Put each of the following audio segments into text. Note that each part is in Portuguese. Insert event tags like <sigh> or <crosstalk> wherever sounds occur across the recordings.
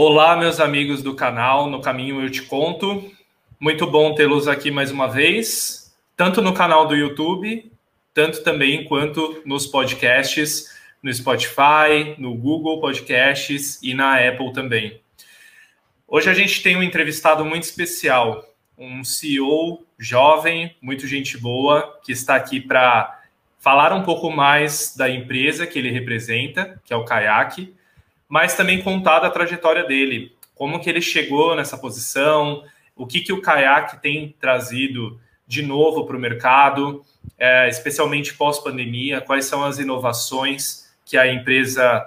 Olá, meus amigos do canal No Caminho Eu Te Conto. Muito bom tê-los aqui mais uma vez, tanto no canal do YouTube, tanto também quanto nos podcasts, no Spotify, no Google Podcasts e na Apple também. Hoje a gente tem um entrevistado muito especial, um CEO jovem, muito gente boa, que está aqui para falar um pouco mais da empresa que ele representa, que é o Kayak, mas também contar da trajetória dele, como que ele chegou nessa posição, o que, que o Kayak tem trazido de novo para o mercado, é, especialmente pós-pandemia, quais são as inovações que a empresa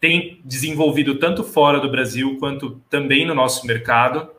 tem desenvolvido tanto fora do Brasil quanto também no nosso mercado.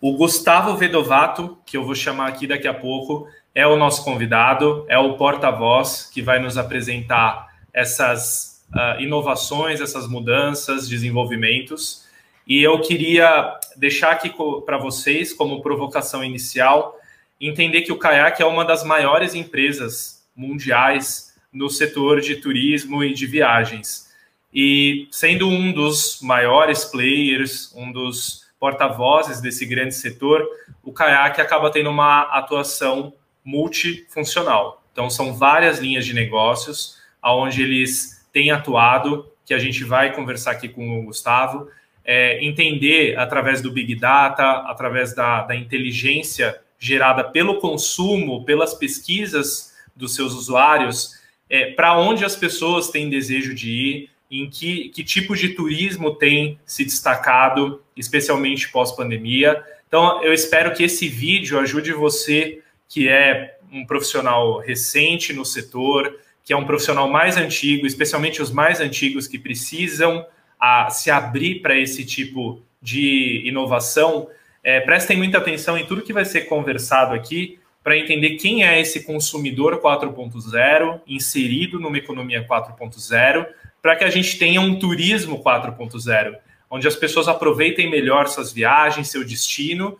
O Gustavo Vedovato, que eu vou chamar aqui daqui a pouco, é o nosso convidado, é o porta-voz que vai nos apresentar essas uh, inovações, essas mudanças, desenvolvimentos. E eu queria deixar aqui para vocês, como provocação inicial, entender que o Kayak é uma das maiores empresas mundiais no setor de turismo e de viagens. E sendo um dos maiores players, um dos porta-vozes desse grande setor, o Kayak acaba tendo uma atuação multifuncional. Então, são várias linhas de negócios onde eles têm atuado, que a gente vai conversar aqui com o Gustavo, é, entender através do Big Data, através da, da inteligência gerada pelo consumo, pelas pesquisas dos seus usuários, é, para onde as pessoas têm desejo de ir, em que, que tipo de turismo tem se destacado, especialmente pós-pandemia. Então, eu espero que esse vídeo ajude você, que é um profissional recente no setor, que é um profissional mais antigo, especialmente os mais antigos que precisam a se abrir para esse tipo de inovação, é, prestem muita atenção em tudo que vai ser conversado aqui para entender quem é esse consumidor 4.0 inserido numa economia 4.0, para que a gente tenha um turismo 4.0, onde as pessoas aproveitem melhor suas viagens, seu destino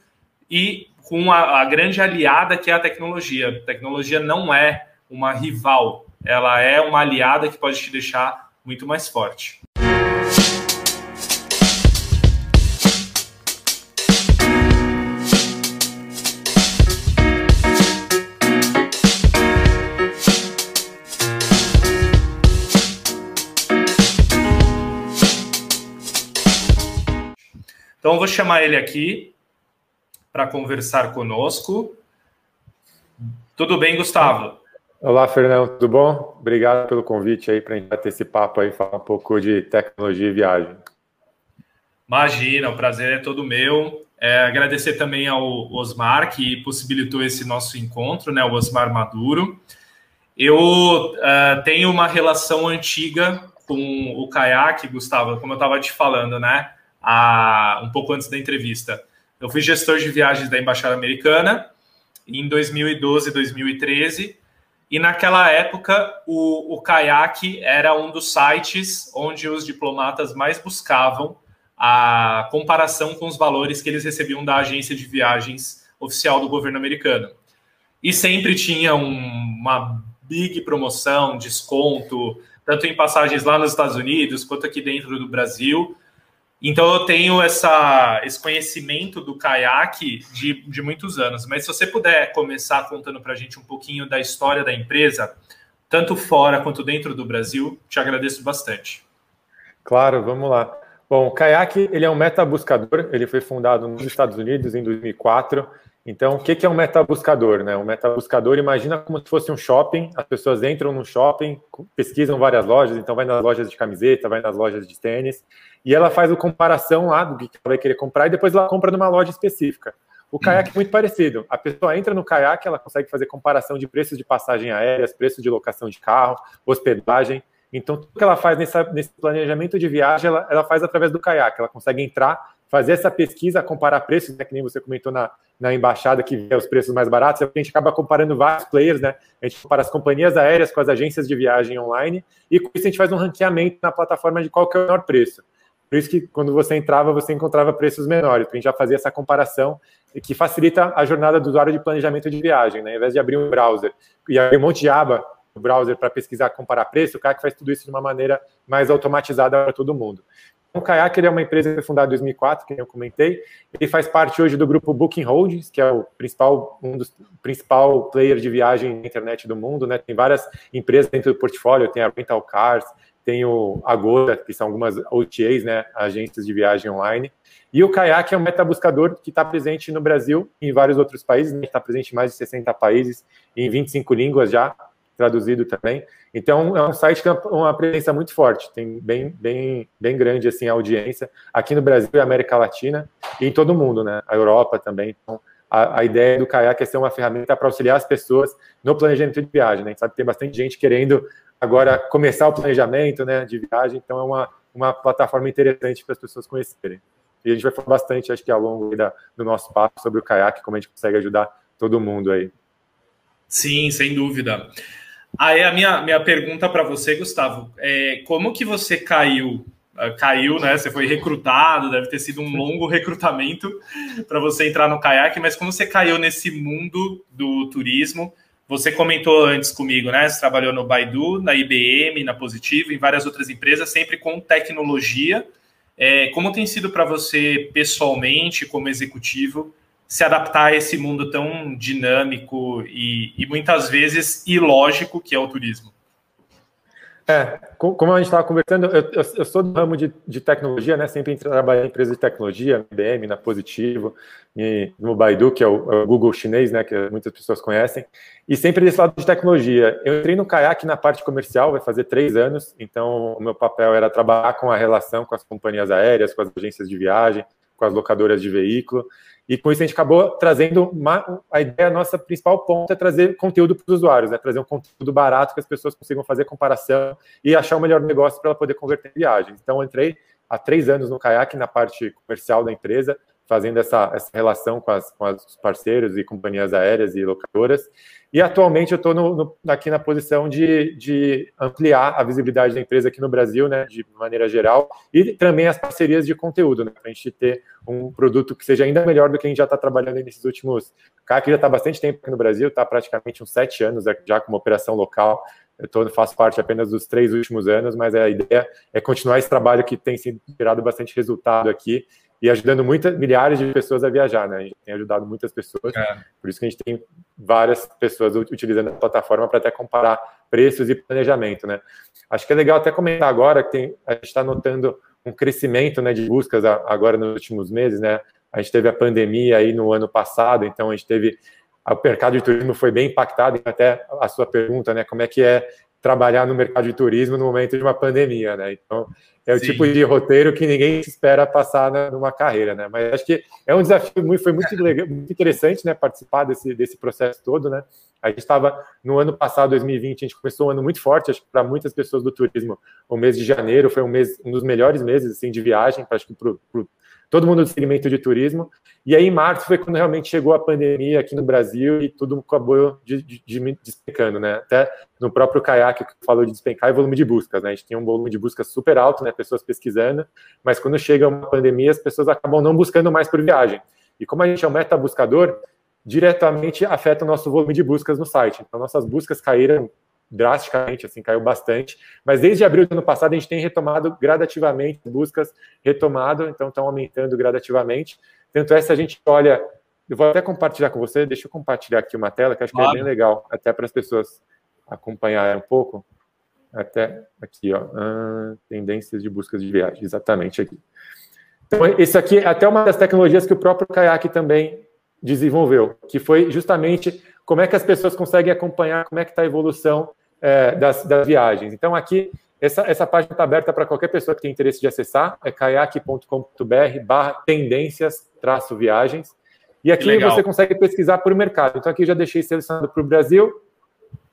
e com a, a grande aliada que é a tecnologia. A tecnologia não é uma rival, ela é uma aliada que pode te deixar muito mais forte. Então, vou chamar ele aqui para conversar conosco. Tudo bem, Gustavo? Olá, Fernando, tudo bom? Obrigado pelo convite aí para a gente ter esse papo aí, falar um pouco de tecnologia e viagem. Imagina, o prazer é todo meu. É, agradecer também ao Osmar, que possibilitou esse nosso encontro, né? O Osmar Maduro. Eu uh, tenho uma relação antiga com o caiaque, Gustavo, como eu estava te falando, né? a, um pouco antes da entrevista. Eu fui gestor de viagens da Embaixada Americana em 2012, 2013, e naquela época o, o Kayak era um dos sites onde os diplomatas mais buscavam a comparação com os valores que eles recebiam da agência de viagens oficial do governo americano. E sempre tinha um, uma big promoção, desconto, tanto em passagens lá nos Estados Unidos quanto aqui dentro do Brasil. Então eu tenho essa, esse conhecimento do caiaque de, de muitos anos. Mas se você puder começar contando para a gente um pouquinho da história da empresa, tanto fora quanto dentro do Brasil, te agradeço bastante. Claro, vamos lá. Bom, o Kayak ele é um metabuscador, ele foi fundado nos Estados Unidos em 2004 então, o que é um metabuscador? Né? Um metabuscador, imagina como se fosse um shopping, as pessoas entram no shopping, pesquisam várias lojas, então vai nas lojas de camiseta, vai nas lojas de tênis, e ela faz a comparação lá do que ela vai querer comprar, e depois ela compra numa loja específica. O caiaque é muito parecido. A pessoa entra no caiaque, ela consegue fazer comparação de preços de passagem aéreas, preços de locação de carro, hospedagem. Então, tudo que ela faz nesse planejamento de viagem, ela, ela faz através do caiaque. Ela consegue entrar, fazer essa pesquisa, comparar preços, né, que nem você comentou na, na embaixada, que vê os preços mais baratos, a gente acaba comparando vários players, né? A gente compara as companhias aéreas com as agências de viagem online, e com isso a gente faz um ranqueamento na plataforma de qual que é o menor preço. Por isso que quando você entrava, você encontrava preços menores, a gente já fazia essa comparação, que facilita a jornada do usuário de planejamento de viagem, né? Ao invés de abrir um browser e abrir um monte de aba no browser para pesquisar, comparar preço, o cara que faz tudo isso de uma maneira mais automatizada para todo mundo. O Kayak é uma empresa fundada em 2004, que eu comentei. Ele faz parte hoje do grupo Booking Holdings, que é o principal, um dos principal player de viagem na internet do mundo. Né? Tem várias empresas dentro do portfólio, tem a Rental Cars, tem o Agoda, que são algumas OTAs, né, agências de viagem online. E o Kayak é um metabuscador que está presente no Brasil e em vários outros países, né? está presente em mais de 60 países em 25 línguas já, traduzido também. Então, é um site que tem uma presença muito forte, tem bem, bem, bem grande assim, a audiência aqui no Brasil e América Latina e em todo o mundo, né? A Europa também. Então, a, a ideia do Kayak é ser uma ferramenta para auxiliar as pessoas no planejamento de viagem, né? A gente sabe que tem bastante gente querendo agora começar o planejamento né, de viagem, então é uma, uma plataforma interessante para as pessoas conhecerem. E a gente vai falar bastante, acho que ao longo da, do nosso papo sobre o caiaque, como a gente consegue ajudar todo mundo aí. Sim, sem dúvida. Aí a minha, minha pergunta para você, Gustavo, é como que você caiu? Ah, caiu, né? Você foi recrutado, deve ter sido um longo <laughs> recrutamento para você entrar no caiaque, mas como você caiu nesse mundo do turismo? Você comentou antes comigo, né? Você trabalhou no Baidu, na IBM, na Positivo, em várias outras empresas, sempre com tecnologia. É, como tem sido para você, pessoalmente, como executivo, se adaptar a esse mundo tão dinâmico e, e muitas vezes ilógico que é o turismo? É, como a gente estava conversando, eu, eu, eu, sou do ramo de, de, tecnologia, né? Sempre trabalhei em empresas de tecnologia, IBM, na Positivo, e no Baidu, que é o, é o, Google chinês, né? Que muitas pessoas conhecem, e sempre desse lado de tecnologia. Eu entrei no Kayak na parte comercial, vai fazer três anos, então o meu papel era trabalhar com a relação com as companhias aéreas, com as agências de viagem, com as locadoras de veículo, e com isso a gente acabou trazendo uma, a ideia, a nossa principal ponto é trazer conteúdo para os usuários, né? trazer um conteúdo barato que as pessoas consigam fazer comparação e achar o melhor negócio para ela poder converter em viagens. Então, entrei há três anos no Kayak, na parte comercial da empresa, fazendo essa, essa relação com, as, com os parceiros e companhias aéreas e locadoras. E atualmente eu estou aqui na posição de, de, ampliar a visibilidade da empresa aqui no Brasil, né, de maneira geral, e também as parcerias de conteúdo, né, para a gente ter um produto que seja ainda melhor do que a gente já está trabalhando nesses últimos. O CAC já está bastante tempo aqui no Brasil, está praticamente uns sete anos já como operação local. Eu tô, faço parte apenas dos três últimos anos, mas a ideia é continuar esse trabalho que tem sido gerado bastante resultado aqui e ajudando muitas milhares de pessoas a viajar, né? A gente tem ajudado muitas pessoas, é. por isso que a gente tem várias pessoas utilizando a plataforma para até comparar preços e planejamento, né? Acho que é legal até comentar agora que tem, a gente está notando um crescimento, né, de buscas agora nos últimos meses, né? A gente teve a pandemia aí no ano passado, então a gente teve o mercado de turismo foi bem impactado, até a sua pergunta, né? Como é que é trabalhar no mercado de turismo no momento de uma pandemia, né? Então, é o Sim. tipo de roteiro que ninguém espera passar na, numa carreira, né? Mas acho que é um desafio muito, foi muito, legal, muito interessante, né? Participar desse, desse processo todo, né? A gente estava no ano passado, 2020, a gente começou um ano muito forte, acho que para muitas pessoas do turismo, o mês de janeiro foi um mês, um dos melhores meses assim de viagem, acho que para todo mundo do segmento de turismo. E aí, em março, foi quando realmente chegou a pandemia aqui no Brasil e tudo acabou de, de, de despencando, né? Até no próprio caiaque que falou de despencar e volume de buscas, né? A gente tinha um volume de buscas super alto, né? Pessoas pesquisando, mas quando chega uma pandemia, as pessoas acabam não buscando mais por viagem. E como a gente é um meta-buscador, diretamente afeta o nosso volume de buscas no site. Então, nossas buscas caíram drasticamente, assim, caiu bastante. Mas desde abril do ano passado a gente tem retomado gradativamente, buscas retomado, então estão aumentando gradativamente. Tanto é, se a gente olha, eu vou até compartilhar com você, deixa eu compartilhar aqui uma tela, que acho que é bem legal, até para as pessoas acompanharem um pouco. Até aqui, ó, ah, tendências de buscas de viagem, exatamente aqui. Então, esse aqui é até uma das tecnologias que o próprio Kayak também desenvolveu, que foi justamente como é que as pessoas conseguem acompanhar como é que está a evolução é, das, das, viagens. Então, aqui, essa, essa página está aberta para qualquer pessoa que tem interesse de acessar, é kayak.com.br barra tendências traço viagens. E aqui você consegue pesquisar por mercado. Então, aqui eu já deixei selecionado para o Brasil,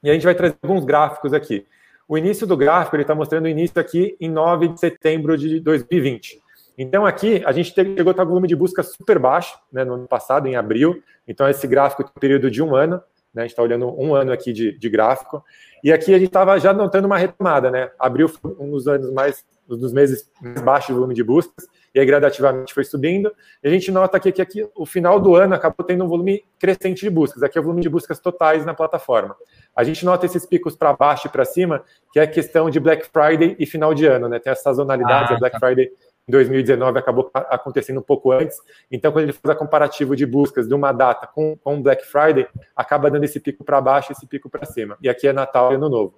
e a gente vai trazer alguns gráficos aqui. O início do gráfico, ele está mostrando o início aqui em 9 de setembro de 2020. Então, aqui, a gente chegou a estar com volume de busca super baixo, né, no ano passado, em abril. Então, esse gráfico tem um período de um ano. Né, a gente está olhando um ano aqui de, de gráfico. E aqui a gente estava já notando uma retomada, né? Abril foi um dos anos mais, um dos meses mais baixos de volume de buscas, e aí gradativamente foi subindo. E a gente nota aqui que aqui, o final do ano acabou tendo um volume crescente de buscas. Aqui é o volume de buscas totais na plataforma. A gente nota esses picos para baixo e para cima, que é questão de Black Friday e final de ano, né? Tem as sazonalidades, ah, a Black tá. Friday em 2019 acabou acontecendo um pouco antes. Então, quando ele faz a comparativo de buscas de uma data com, com Black Friday, acaba dando esse pico para baixo, esse pico para cima. E aqui é Natal e Ano Novo.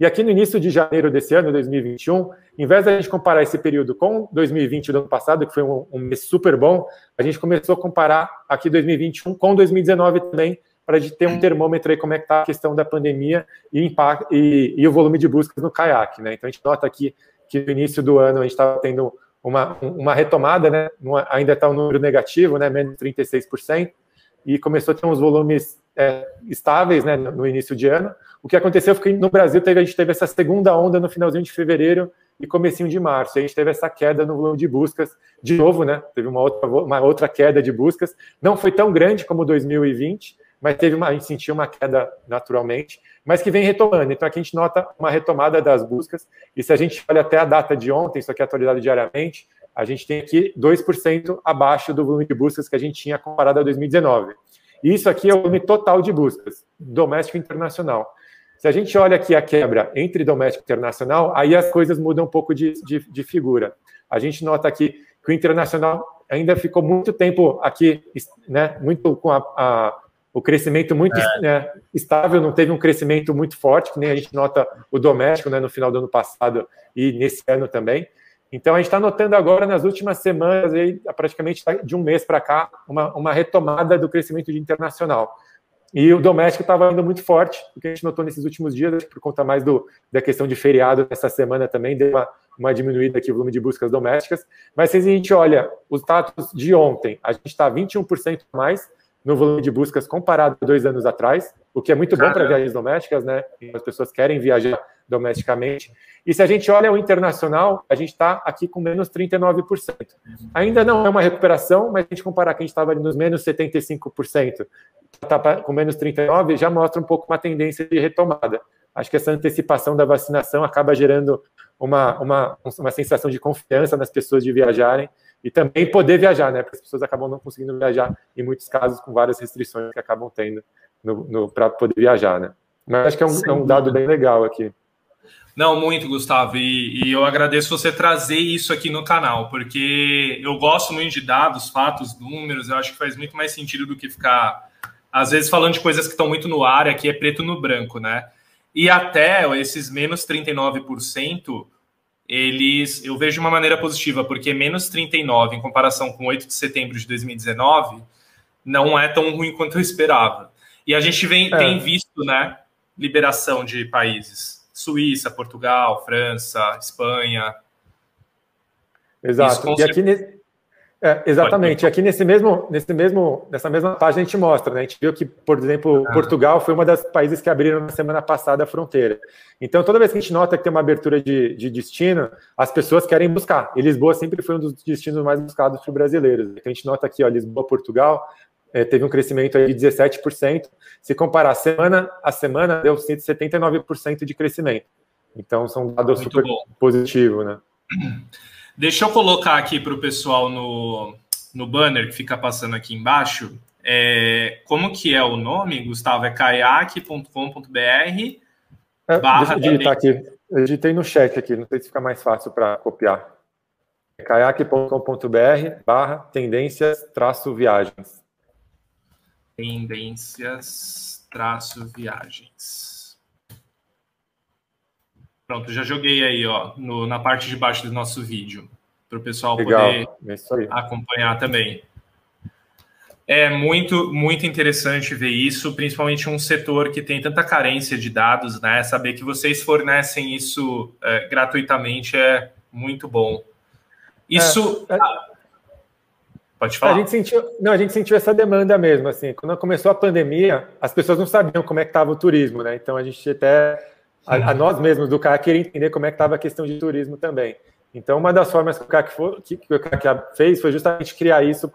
E aqui no início de janeiro desse ano, 2021, em vez da gente comparar esse período com 2020 do ano passado, que foi um, um mês super bom, a gente começou a comparar aqui 2021 com 2019 também, para a gente ter um termômetro aí como é que está a questão da pandemia e, impacto, e, e, o volume de buscas no caiaque, né? Então a gente nota aqui que no início do ano a gente estava tendo uma, uma retomada, né? ainda está um número negativo, né? Menos 36%, e começou a ter uns volumes é, estáveis, né? No início de ano. O que aconteceu foi que no Brasil teve, a gente teve essa segunda onda no finalzinho de fevereiro e comecinho de março. A gente teve essa queda no volume de buscas, de novo, né? Teve uma outra, uma outra queda de buscas. Não foi tão grande como 2020, mas teve uma, a gente sentiu uma queda naturalmente, mas que vem retomando. Então aqui a gente nota uma retomada das buscas, e se a gente olha até a data de ontem, isso aqui é atualizado diariamente, a gente tem aqui 2% abaixo do volume de buscas que a gente tinha comparado a 2019. E isso aqui é o volume total de buscas, doméstico e internacional. Se a gente olha aqui a quebra entre doméstico e internacional, aí as coisas mudam um pouco de, de, de figura. A gente nota aqui que o internacional ainda ficou muito tempo aqui, né, muito com a, a o crescimento muito é. né, estável, não teve um crescimento muito forte, que nem a gente nota o doméstico né, no final do ano passado e nesse ano também. Então, a gente está notando agora, nas últimas semanas, aí, praticamente de um mês para cá, uma, uma retomada do crescimento de internacional. E o doméstico estava indo muito forte, o que a gente notou nesses últimos dias, por conta mais do, da questão de feriado essa semana também, deu uma, uma diminuída aqui o volume de buscas domésticas. Mas se a gente olha os dados de ontem, a gente está 21% mais no volume de buscas comparado a dois anos atrás, o que é muito bom para viagens domésticas, né? As pessoas querem viajar domesticamente. E se a gente olha o internacional, a gente está aqui com menos 39%. Ainda não é uma recuperação, mas a gente comparar que a gente estava nos menos 75%, está com menos 39%, já mostra um pouco uma tendência de retomada. Acho que essa antecipação da vacinação acaba gerando uma, uma, uma sensação de confiança nas pessoas de viajarem e também poder viajar, né? Porque as pessoas acabam não conseguindo viajar, em muitos casos, com várias restrições que acabam tendo para poder viajar, né? Mas acho que é um, é um dado bem legal aqui. Não, muito, Gustavo. E, e, eu agradeço você trazer isso aqui no canal, porque eu gosto muito de dados, fatos, números. Eu acho que faz muito mais sentido do que ficar, às vezes, falando de coisas que estão muito no ar, aqui é preto no branco, né? E até esses menos 39%, eles eu vejo de uma maneira positiva, porque menos 39 em comparação com 8 de setembro de 2019 não é tão ruim quanto eu esperava. E a gente vem, é. tem visto, né, liberação de países. Suíça, Portugal, França, Espanha. Exato. E aqui, é, exatamente. Aqui nesse mesmo, nesse mesmo, nessa mesma página a gente mostra, né? A gente viu que, por exemplo, ah. Portugal foi uma das países que abriram na semana passada a fronteira. Então, toda vez que a gente nota que tem uma abertura de, de destino, as pessoas querem buscar. E Lisboa sempre foi um dos destinos mais buscados por brasileiros. Então, a gente nota aqui, ó, Lisboa, Portugal, é, teve um crescimento aí de 17%. Se comparar semana a semana, deu 179% de crescimento. Então, são dados Muito super positivos, né? <clears throat> Deixa eu colocar aqui para o pessoal no, no banner que fica passando aqui embaixo. É, como que é o nome, Gustavo? É caiaque.com.br é, barra Deixa eu digitar aqui. Eu digitei no chat aqui, não sei se fica mais fácil para copiar. É caiaque.com.br barra tendências traço viagens. Tendências traço viagens. Pronto, já joguei aí, ó, no, na parte de baixo do nosso vídeo, para o pessoal Legal. poder é acompanhar também. É muito, muito interessante ver isso, principalmente um setor que tem tanta carência de dados, né? Saber que vocês fornecem isso é, gratuitamente é muito bom. Isso. É, é... Pode falar. A gente, sentiu, não, a gente sentiu essa demanda mesmo, assim. Quando começou a pandemia, as pessoas não sabiam como é que estava o turismo, né? Então a gente até a, a, nós mesmos do CAC queria entender como é que estava a questão de turismo também. Então, uma das formas que o CAC, for, que, que o CAC fez foi justamente criar isso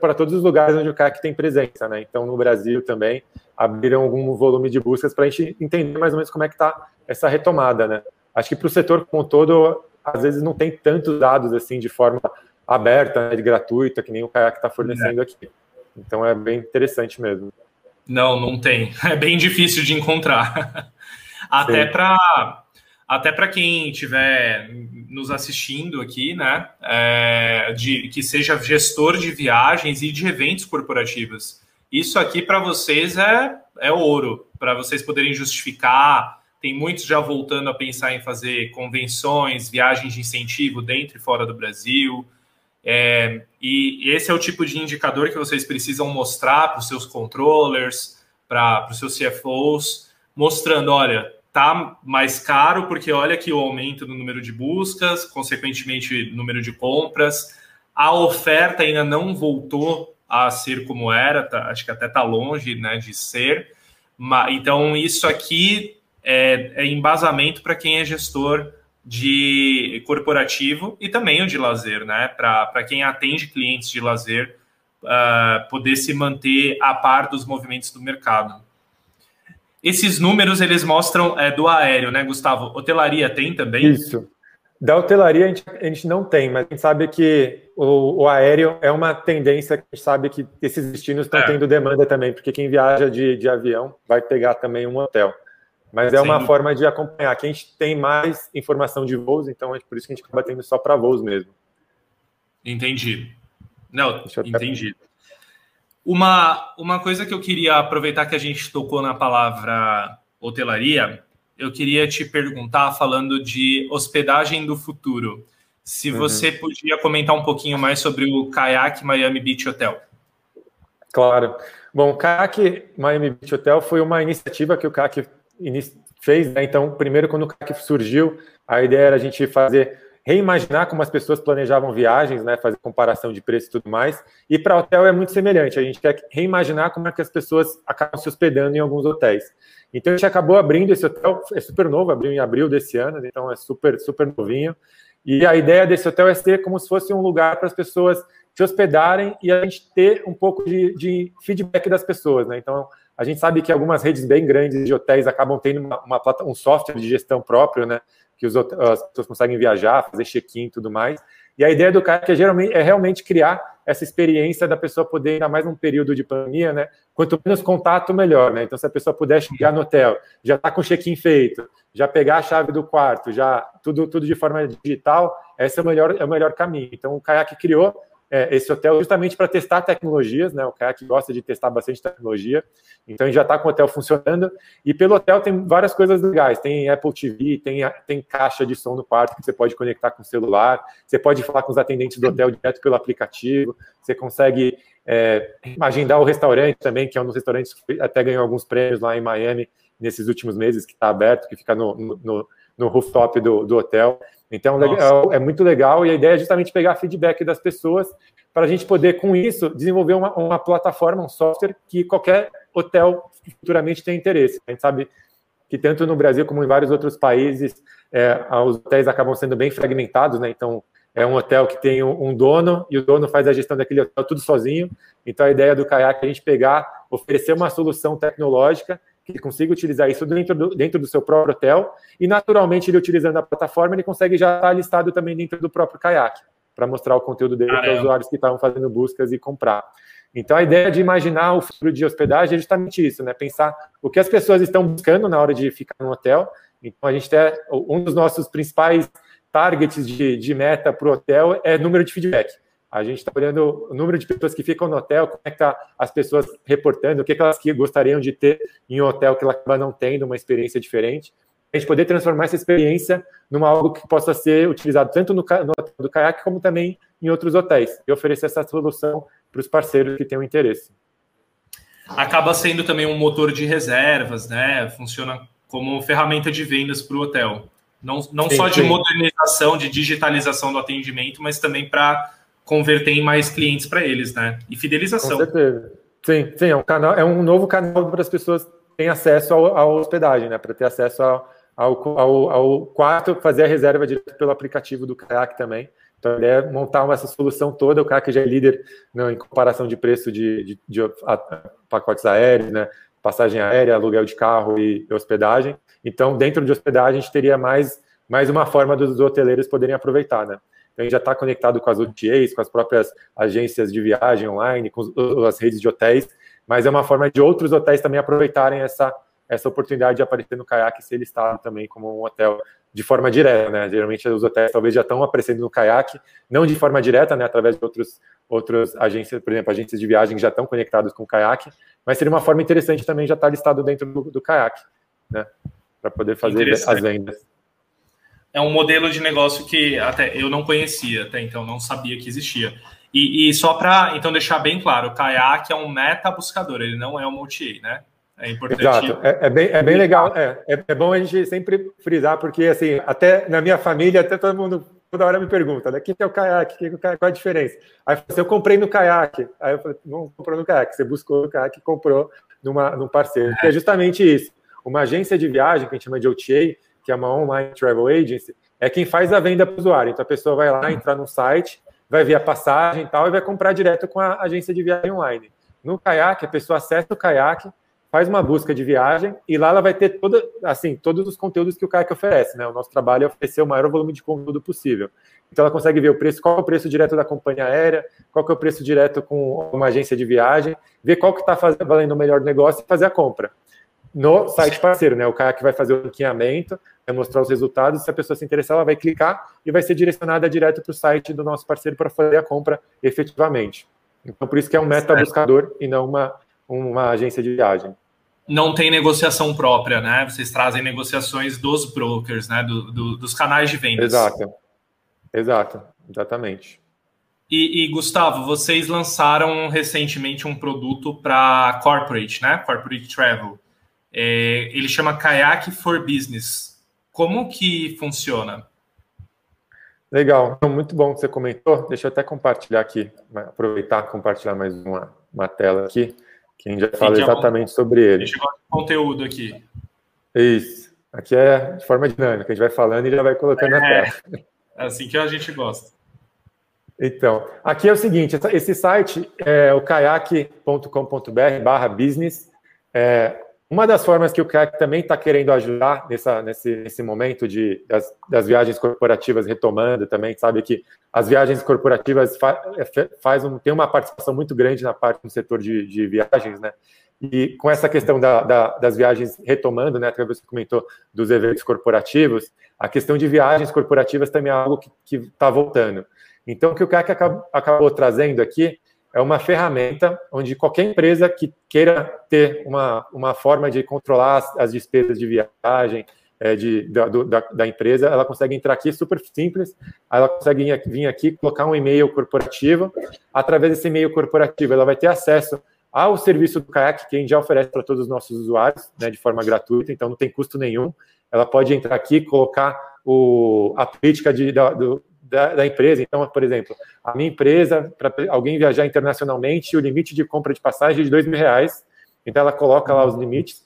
para todos os lugares onde o CAC tem presença. Né? Então, no Brasil também, abriram algum volume de buscas para a gente entender mais ou menos como é que está essa retomada. Né? Acho que para o setor como um todo, às vezes não tem tantos dados assim de forma aberta, né, gratuita, que nem o CAC está fornecendo é. aqui. Então, é bem interessante mesmo. Não, não tem. <laughs> É bem difícil de encontrar. <laughs> Até para até para quem estiver nos assistindo aqui, né, é, de, que seja gestor de viagens e de eventos corporativos. Isso aqui para vocês é, é ouro, para vocês poderem justificar. Tem muitos já voltando a pensar em fazer convenções, viagens de incentivo dentro e fora do Brasil. É, e esse é o tipo de indicador que vocês precisam mostrar para os seus controllers, para os seus CFOs, mostrando, olha, tá mais caro porque olha que o aumento no número de buscas, consequentemente número de compras, a oferta ainda não voltou a ser como era, tá, acho que até está longe né, de ser. Mas, então, isso aqui é, é embasamento para quem é gestor de corporativo e também o de lazer, né? Para quem atende clientes de lazer, uh, poder se manter a par dos movimentos do mercado. Esses números eles mostram é, do aéreo, né, Gustavo? Hotelaria tem também? Isso. Da hotelaria a gente, a gente não tem, mas a gente sabe que o, o, aéreo é uma tendência que a gente sabe que esses destinos estão é. tendo demanda também, porque quem viaja de, de avião vai pegar também um hotel. Mas é Sim. uma forma de acompanhar. Aqui a gente tem mais informação de voos, então é por isso que a gente acaba tendo só para voos mesmo. Entendi. Não, entendi. Uma, uma coisa que eu queria aproveitar que a gente tocou na palavra hotelaria, eu queria te perguntar, falando de hospedagem do futuro, se uhum. você podia comentar um pouquinho mais sobre o Kayak Miami Beach Hotel. Claro. Bom, o Kayak Miami Beach Hotel foi uma iniciativa que o Kayak fez, né? Então, primeiro, quando o Kayak surgiu, a ideia era a gente fazer reimaginar como as pessoas planejavam viagens, né, fazer comparação de preço e tudo mais. E para hotel é muito semelhante. A gente quer reimaginar como é que as pessoas acabam se hospedando em alguns hotéis. Então a gente acabou abrindo esse hotel, é super novo, abriu em abril desse ano, então é super super novinho. E a ideia desse hotel é ser como se fosse um lugar para as pessoas se hospedarem e a gente ter um pouco de, de feedback das pessoas, né? Então a gente sabe que algumas redes bem grandes de hotéis acabam tendo uma, uma um software de gestão próprio, né? Que os, as pessoas conseguem viajar, fazer check-in e tudo mais. E a ideia do kayak é, geralmente, é realmente criar essa experiência da pessoa poder, ainda mais num período de pandemia, né? Quanto menos contato, melhor, né? Então, se a pessoa puder chegar no hotel, já está com o check-in feito, já pegar a chave do quarto, já tudo, tudo de forma digital, esse é o melhor, é o melhor caminho. Então, o Kayak criou é, esse hotel justamente para testar tecnologias, né? O Kayak gosta de testar bastante tecnologia, então a gente já está com o hotel funcionando. E pelo hotel tem várias coisas legais: tem Apple TV, tem, tem caixa de som no quarto que você pode conectar com o celular, você pode falar com os atendentes do hotel direto pelo aplicativo, você consegue é, agendar o restaurante também, que é um dos restaurantes que até ganhou alguns prêmios lá em Miami nesses últimos meses, que está aberto, que fica no, no, no rooftop do, do hotel. Então, legal, é muito legal e a ideia é justamente pegar feedback das pessoas para a gente poder, com isso, desenvolver uma, uma, plataforma, um software que qualquer hotel futuramente tem interesse. A gente sabe que tanto no Brasil como em vários outros países, é, os hotéis acabam sendo bem fragmentados, né? Então, é um hotel que tem um dono e o dono faz a gestão daquele hotel tudo sozinho. Então, a ideia do Kayak é a gente pegar, oferecer uma solução tecnológica que consiga utilizar isso dentro do, dentro do seu próprio hotel e, naturalmente, ele utilizando a plataforma, ele consegue já estar listado também dentro do próprio Kayak, para mostrar o conteúdo dele para os usuários que estavam fazendo buscas e comprar. Então, a ideia de imaginar o futuro de hospedagem é justamente isso, né? Pensar o que as pessoas estão buscando na hora de ficar no hotel. Então, a gente tem um dos nossos principais targets de, de meta para o hotel é número de feedback. A gente está olhando o número de pessoas que ficam no hotel, como é que tá as pessoas reportando, o que, que elas que gostariam de ter em um hotel que ela acaba não tendo uma experiência diferente. A gente poder transformar essa experiência numa algo que possa ser utilizado tanto no, no hotel do caiaque como também em outros hotéis e oferecer essa solução para os parceiros que tenham interesse. Acaba sendo também um motor de reservas, né? Funciona como ferramenta de vendas para o hotel. Não, não sim, só de sim. modernização, de digitalização do atendimento, mas também para converter em mais clientes para eles, né? E fidelização. Com certeza. Sim, sim, é um canal, é um novo canal para as pessoas terem acesso à hospedagem, né? Para ter acesso ao, ao, ao, ao, quarto, fazer a reserva direto pelo aplicativo do Kayak também. Então, ele é montar essa solução toda. O Kayak já é líder né, em comparação de preço de, de, de a, pacotes aéreos, né? Passagem aérea, aluguel de carro e, e hospedagem. Então, dentro de hospedagem, a gente teria mais, mais uma forma dos hoteleiros poderem aproveitar, né? Então, a gente já está conectado com as OTAs, com as próprias agências de viagem online, com as redes de hotéis, mas é uma forma de outros hotéis também aproveitarem essa, essa oportunidade de aparecer no caiaque e ser listado também como um hotel de forma direta, né? Geralmente os hotéis talvez já estão aparecendo no Kayak, não de forma direta, né? Através de outros, outros agências, por exemplo, agências de viagem que já estão conectados com o Kayak, mas seria uma forma interessante também já estar listado dentro do, do Kayak, né? Para poder fazer as vendas. É um modelo de negócio que até eu não conhecia, até então não sabia que existia. E, e só para então deixar bem claro, o Kayak é um meta buscador, ele não é um OTA, né? É importante. Exato. É, é, bem, é bem legal. É, é, é, bom a gente sempre frisar, porque assim, até na minha família, até todo mundo toda hora me pergunta, né? O que é o caiaque? Qual é a diferença? Aí eu, assim, eu comprei no caiaque. Aí eu falei, não comprou no caiaque, você buscou no caiaque e comprou numa, num parceiro. Que é justamente isso. Uma agência de viagem, que a gente chama de OTA, que é uma online travel agency, é quem faz a venda para o usuário. Então a pessoa vai lá, entrar no site, vai ver a passagem e tal, e vai comprar direto com a agência de viagem online. No caiaque, a pessoa acessa o caiaque, faz uma busca de viagem e lá ela vai ter toda, assim, todos os conteúdos que o kayak oferece, né? O nosso trabalho é oferecer o maior volume de conteúdo possível. Então ela consegue ver o preço, qual é o preço direto da companhia aérea, qual é o preço direto com uma agência de viagem, ver qual que está valendo o melhor negócio e fazer a compra. No site parceiro, né? O kayak vai fazer o linkeamento, vai mostrar os resultados, se a pessoa se interessar, ela vai clicar e vai ser direcionada direto para o site do nosso parceiro para fazer a compra efetivamente. Então, por isso que é um meta buscador e não uma, uma agência de viagem não tem negociação própria, né? Vocês trazem negociações dos brokers, né? Do, do, dos canais de vendas. Exato. Exato, exatamente. E, e, Gustavo, vocês lançaram recentemente um produto para corporate, né? Corporate travel. É, ele chama Kayak for Business. Como que funciona? Legal, muito bom que você comentou. Deixa eu até compartilhar aqui, aproveitar compartilhar mais uma, uma tela aqui que a gente já fala exatamente sobre ele. Deixa eu conteúdo aqui. Isso. Aqui é de forma dinâmica, a gente vai falando e já vai colocando é, na tela. É assim que a gente gosta. Então, aqui é o seguinte, esse site é o kayak.com.br barra business. É, uma das formas que o Kayak também está querendo ajudar nessa, nesse, nesse momento de, das, das, viagens corporativas retomando também, sabe que as viagens corporativas fa, é, faz um, tem uma participação muito grande na parte do setor de, de viagens, né? E com essa questão da, da, das viagens retomando, né, até você comentou dos eventos corporativos, a questão de viagens corporativas também é algo que está voltando. Então, o que o CAC acabou, acabou trazendo aqui é uma ferramenta onde qualquer empresa que queira ter uma, uma forma de controlar as, as despesas de viagem é, de, da, do, da, da, empresa, ela consegue entrar aqui super simples, ela consegue vir aqui, colocar um e-mail corporativo, através desse e-mail corporativo ela vai ter acesso ao serviço do Kayak, que a gente já oferece para todos os nossos usuários, né, de forma gratuita, então não tem custo nenhum, ela pode entrar aqui, colocar o, a política de, da, do, da, da, empresa. Então, por exemplo, a minha empresa, para alguém viajar internacionalmente, o limite de compra de passagem é de dois mil reais. Então, ela coloca lá os limites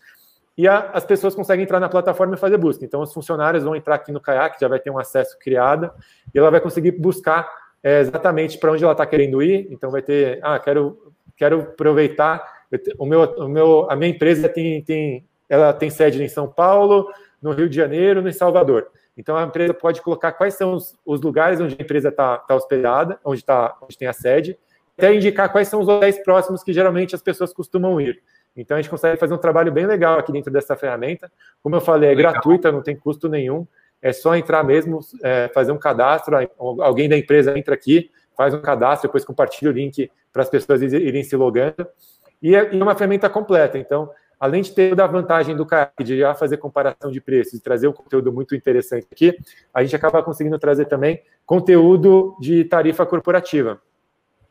e a, as pessoas conseguem entrar na plataforma e fazer busca. Então, os funcionários vão entrar aqui no Kayak, já vai ter um acesso criado e ela vai conseguir buscar é, exatamente para onde ela está querendo ir. Então, vai ter, ah, quero, quero aproveitar. O meu, o meu, a minha empresa tem, tem, ela tem sede em São Paulo, no Rio de Janeiro, no Salvador. Então, a empresa pode colocar quais são os, os lugares onde a empresa está tá hospedada, onde, tá, onde tem a sede, até indicar quais são os hotéis próximos que geralmente as pessoas costumam ir. Então, a gente consegue fazer um trabalho bem legal aqui dentro dessa ferramenta. Como eu falei, é legal. gratuita, não tem custo nenhum. É só entrar mesmo, é, fazer um cadastro. Alguém da empresa entra aqui, faz um cadastro, depois compartilha o link para as pessoas irem se logando. E é, e é uma ferramenta completa. Então, além de ter a vantagem do CAC de já fazer comparação de preços e trazer um conteúdo muito interessante aqui, a gente acaba conseguindo trazer também conteúdo de tarifa corporativa.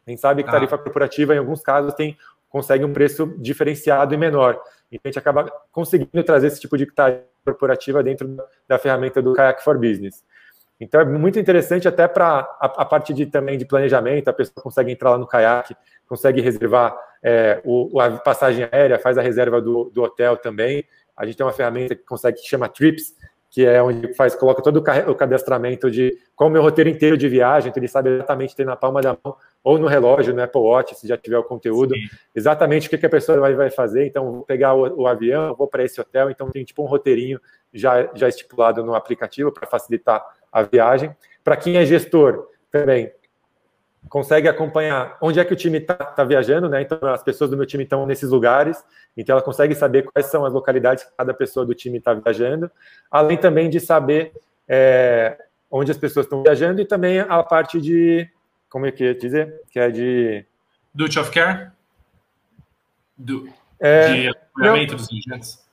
A gente sabe que ah. tarifa ah. corporativa, em alguns casos, tem consegue um preço diferenciado e menor. Então, a gente acaba conseguindo trazer esse tipo de tarifa corporativa dentro da ferramenta do Kayak for Business. Então, é muito interessante até para a, a, parte de, também de planejamento, a pessoa consegue entrar lá no Kayak, consegue reservar é, o, a passagem aérea, faz a reserva do, do hotel também. A gente tem uma ferramenta que consegue que chama Trips, que é onde faz, coloca todo o cadastramento de qual o meu roteiro inteiro de viagem, então ele sabe exatamente ter na palma da mão ou no relógio, no Apple Watch, se já tiver o conteúdo, Sim. exatamente o que, que a pessoa vai, vai fazer. Então, vou pegar o, o avião, vou para esse hotel, então tem tipo um roteirinho já, já estipulado no aplicativo para facilitar a viagem. Para quem é gestor, também consegue acompanhar onde é que o time está tá viajando, né? Então, as pessoas do meu time estão nesses lugares, então ela consegue saber quais são as localidades que cada pessoa do time está viajando, além também de saber é, onde as pessoas estão viajando e também a parte de, como é que ia dizer? Que é de... Duty of Care? Do, é, de acompanhamento não, dos viajantes?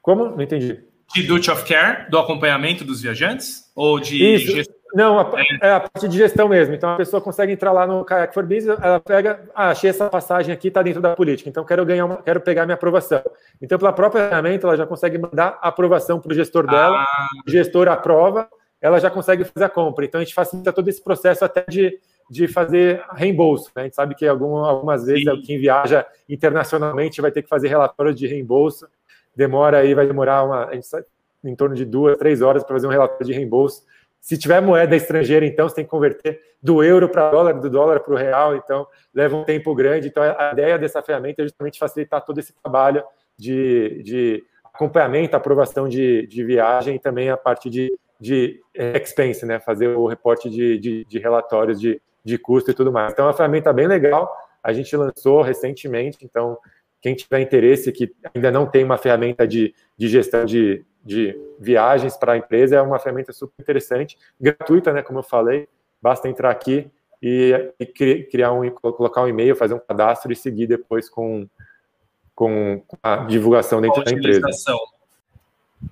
Como? Não entendi. De Duty of Care, do acompanhamento dos viajantes? Ou de Isso. Não, a, é. é. a parte de gestão mesmo. Então a pessoa consegue entrar lá no Kayak for Business, ela pega, ah, achei essa passagem aqui, está dentro da política, então quero ganhar uma, quero pegar minha aprovação. Então, pela própria ferramenta, ela já consegue mandar a aprovação para o gestor dela, ah. o gestor aprova, ela já consegue fazer a compra. Então a gente facilita todo esse processo até de, de fazer reembolso. Né? A gente sabe que algum, algumas vezes Sim. quem viaja internacionalmente vai ter que fazer relatório de reembolso. Demora aí, vai demorar uma, em torno de duas, três horas para fazer um relatório de reembolso se tiver moeda estrangeira, então você tem que converter do euro para dólar, do dólar para o real, então leva um tempo grande. Então a ideia dessa ferramenta é justamente facilitar todo esse trabalho de, de acompanhamento, aprovação de, de viagem e também a parte de, de expense, né? Fazer o reporte de, de, de relatórios de, de custo e tudo mais. Então é uma ferramenta bem legal. A gente lançou recentemente, então quem tiver interesse que ainda não tem uma ferramenta de, de gestão de, de viagens para a empresa é uma ferramenta super interessante, gratuita, né? Como eu falei, basta entrar aqui e, e criar um, colocar um e-mail, fazer um cadastro e seguir depois com, com a divulgação dentro da empresa.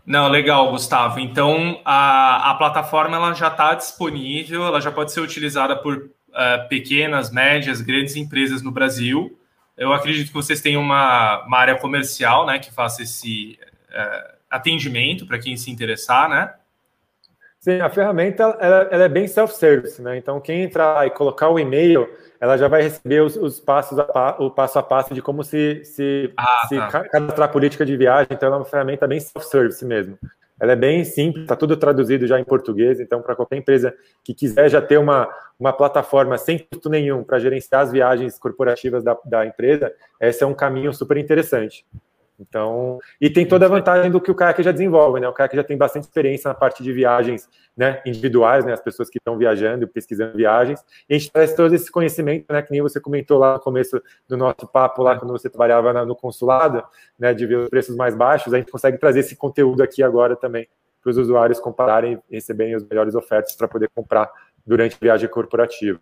Não, legal, Gustavo. Então a, a plataforma ela já está disponível, ela já pode ser utilizada por uh, pequenas, médias, grandes empresas no Brasil. Eu acredito que vocês têm uma, uma área comercial, né, que faça esse uh, atendimento para quem se interessar, né? Sim, a ferramenta ela, ela é bem self-service, né? Então, quem entrar e colocar o e-mail, ela já vai receber os, os passos a, o passo a passo de como se, se, ah, se tá. cadastrar a política de viagem. Então, ela é uma ferramenta bem self-service mesmo. Ela é bem simples, está tudo traduzido já em português. Então, para qualquer empresa que quiser já ter uma, uma plataforma sem custo nenhum para gerenciar as viagens corporativas da, da empresa, esse é um caminho super interessante. Então, e tem toda a vantagem do que o kayak já desenvolve, né? O kayak já tem bastante experiência na parte de viagens, né, individuais, né, as pessoas que estão viajando, pesquisando viagens. E a gente traz todo esse conhecimento, né, que nem você comentou lá no começo do nosso papo lá quando você trabalhava no consulado, né, de ver os preços mais baixos, a gente consegue trazer esse conteúdo aqui agora também para os usuários compararem e receberem as melhores ofertas para poder comprar durante a viagem corporativa.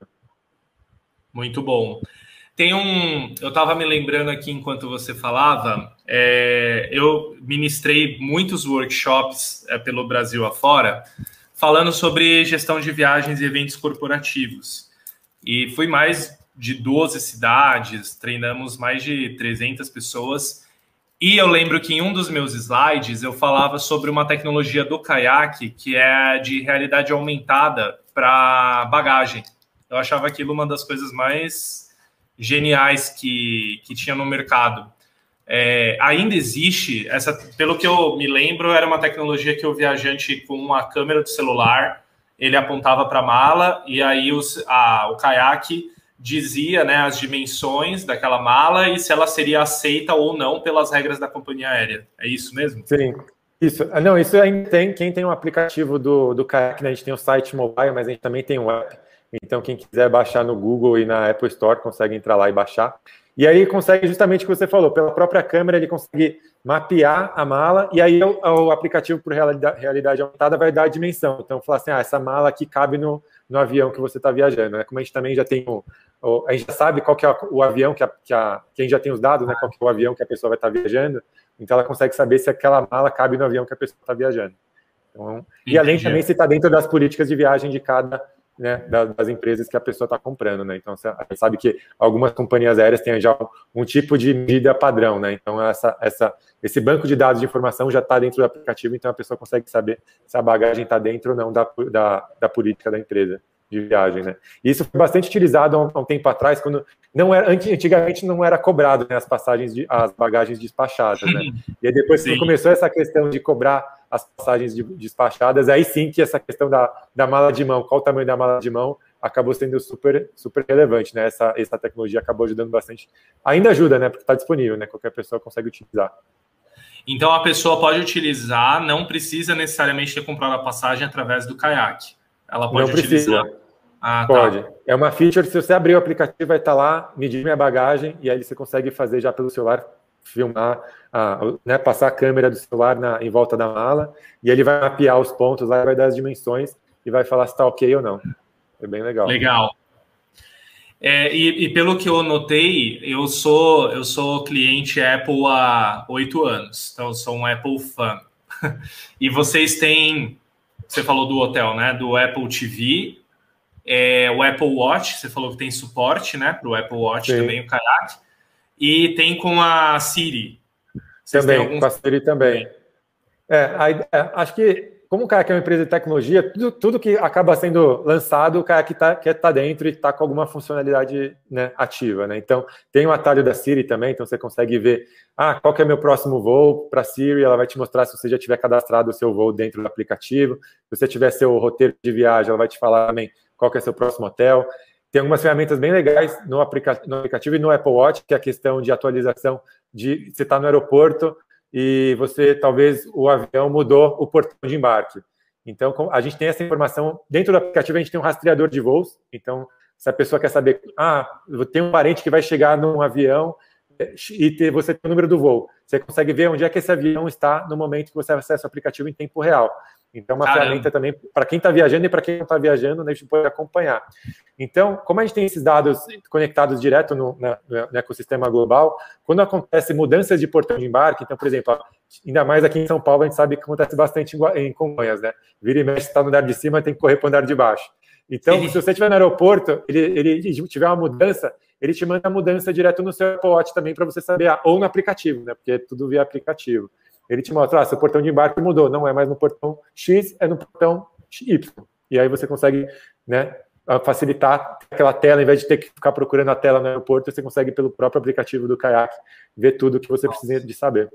Muito bom. Tem um. Eu estava me lembrando aqui enquanto você falava, é, eu ministrei muitos workshops é, pelo Brasil afora, falando sobre gestão de viagens e eventos corporativos. E fui mais de 12 cidades, treinamos mais de 300 pessoas. E eu lembro que em um dos meus slides eu falava sobre uma tecnologia do caiaque que é de realidade aumentada para bagagem. Eu achava aquilo uma das coisas mais geniais que, que tinha no mercado. É, ainda existe, essa, pelo que eu me lembro, era uma tecnologia que o viajante com uma câmera do celular ele apontava para a mala e aí os, a, o caiaque dizia né, as dimensões daquela mala e se ela seria aceita ou não pelas regras da companhia aérea. É isso mesmo? Sim. Isso, ah, não, isso ainda tem. Quem tem um aplicativo do, do Kayak, né, a gente tem o site mobile, mas a gente também tem um app então, quem quiser baixar no Google e na Apple Store, consegue entrar lá e baixar. E aí consegue justamente o que você falou, pela própria câmera ele consegue mapear a mala e aí o, o aplicativo por realidade, realidade, aumentada vai dar a dimensão. Então, falar assim, ah, essa mala aqui cabe no, no avião que você está viajando. Né? Como a gente também já tem o, o, a gente já sabe qual que é o avião que a, que a quem já tem os dados, né? Qual que é o avião que a pessoa vai estar tá viajando. Então, ela consegue saber se aquela mala cabe no avião que a pessoa está viajando. Então, e além também se está dentro das políticas de viagem de cada né, das empresas que a pessoa está comprando, né? Então, você sabe que algumas companhias aéreas têm já um, um, tipo de medida padrão, né? Então, essa, essa, esse banco de dados de informação já está dentro do aplicativo, então a pessoa consegue saber se a bagagem está dentro ou não da, da, da, política da empresa de viagem, né? E isso foi bastante utilizado há um, há um tempo atrás, quando não era, antigamente não era cobrado né, as passagens, de, as bagagens despachadas, né? E aí depois que começou essa questão de cobrar as passagens de, despachadas, aí sim que essa questão da, da mala de mão, qual o tamanho da mala de mão, acabou sendo super, super relevante, né? Essa, essa tecnologia acabou ajudando bastante. Ainda ajuda, né? Porque está disponível, né? Qualquer pessoa consegue utilizar. Então a pessoa pode utilizar, não precisa necessariamente ter comprado a passagem através do caiaque. Ela pode não utilizar. Precisa. Ah, tá. pode. Tá. É uma feature, se você abrir o aplicativo, vai estar lá, medir minha bagagem, e aí você consegue fazer já pelo celular filmar, a, né, passar a câmera do celular na, em volta da mala, e ele vai mapear os pontos lá, vai dar as dimensões e vai falar se está ok ou não. É bem legal. Legal. É, e, e, pelo que eu notei, eu sou eu sou cliente Apple há oito anos, então eu sou um Apple fã. <laughs> e vocês têm, você falou do hotel, né? Do Apple TV, é, o Apple Watch, você falou que tem suporte, né? Para o Apple Watch Sim. também, o Kayak. E tem com a Siri. Vocês também, com a Siri também. É, é, acho que como o Kayak é uma empresa de tecnologia, tudo, tudo que acaba sendo lançado, o Kayak tá, quer estar tá dentro e está com alguma funcionalidade né, ativa. Né? Então, tem o atalho da Siri também, então você consegue ver ah, qual que é meu próximo voo para a Siri, ela vai te mostrar se você já tiver cadastrado o seu voo dentro do aplicativo. Se você tiver seu roteiro de viagem, ela vai te falar também qual que é seu próximo hotel. Tem algumas ferramentas bem legais no, aplica no aplicativo e no Apple Watch, que é a questão de atualização de você está no aeroporto, e você talvez o avião mudou o portão de embarque. Então, a gente tem essa informação dentro do aplicativo, a gente tem um rastreador de voos. Então, se a pessoa quer saber, ah, tem um parente que vai chegar num avião eh, e ter, você tem o número do voo, você consegue ver onde é que esse avião está no momento que você acessa o aplicativo em tempo real. Então, uma Caramba. ferramenta também para quem está viajando e para quem não está viajando, né, a gente pode acompanhar. Então, como a gente tem esses dados conectados direto no, na, no, ecossistema global, quando acontece mudanças de portão de embarque, então, por exemplo, ainda mais aqui em São Paulo, a gente sabe que acontece bastante em, em Congonhas, né? Vira e mexe, está no andar de cima, tem que correr para o andar de baixo. Então, se você estiver no aeroporto, ele, ele tiver uma mudança, ele te manda a mudança direto no seu Apple Watch também para você saber, ah, ou no aplicativo, né? Porque é tudo via aplicativo. Ele te mostra, ah, seu portão de embarque mudou, não é mais no portão X, é no portão Y. E aí você consegue, né, facilitar aquela tela, em vez de ter que ficar procurando a tela no aeroporto, você consegue pelo próprio aplicativo do Kayak ver tudo que você precisa de saber.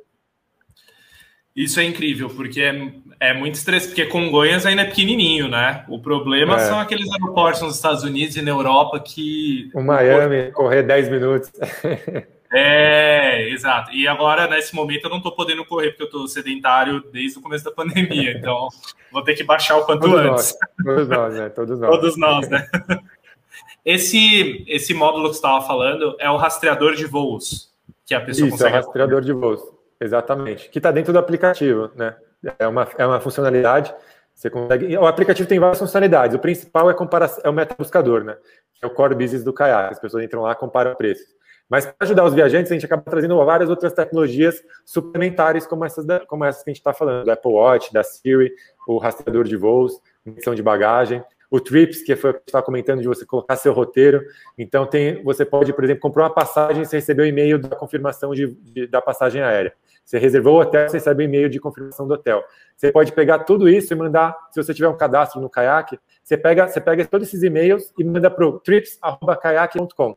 Isso é incrível, porque é, é muito estresse, porque Congonhas ainda é pequenininho, né? O problema é. são aqueles aeroportos nos Estados Unidos e na Europa que... O Miami, correr 10 minutos. <laughs> É, exato. E agora, nesse momento, eu não estou podendo correr, porque eu estou sedentário desde o começo da pandemia. <laughs> Então, vou ter que baixar o quanto Todos antes. Nós. Todos nós, né? Todos nós. Todos nós, né? Esse, esse módulo que você estava falando é o rastreador de voos, que a pessoa Isso, consegue... é o rastreador de voos, exatamente. Que está dentro do aplicativo, né? É uma, é uma funcionalidade... Você consegue. O aplicativo tem várias funcionalidades. O principal é, compara... é o metabuscador, né? É o core business do Kayak. As pessoas entram lá e comparam preços. Mas para ajudar os viajantes, a gente acaba trazendo várias outras tecnologias suplementares, como essas, da, como essas que a gente está falando, do Apple Watch, da Siri, o rastreador de voos, medição de bagagem, o Trips, que foi o que estava comentando, de você colocar seu roteiro. Então, tem, você pode, por exemplo, comprar uma passagem e você recebeu e-mail da confirmação de, de, da passagem aérea. Você reservou o hotel, você recebe o e-mail de confirmação do hotel. Você pode pegar tudo isso e mandar, se você tiver um cadastro no Kayak, você pega, você pega todos esses e-mails e manda para o trips.kayak.com.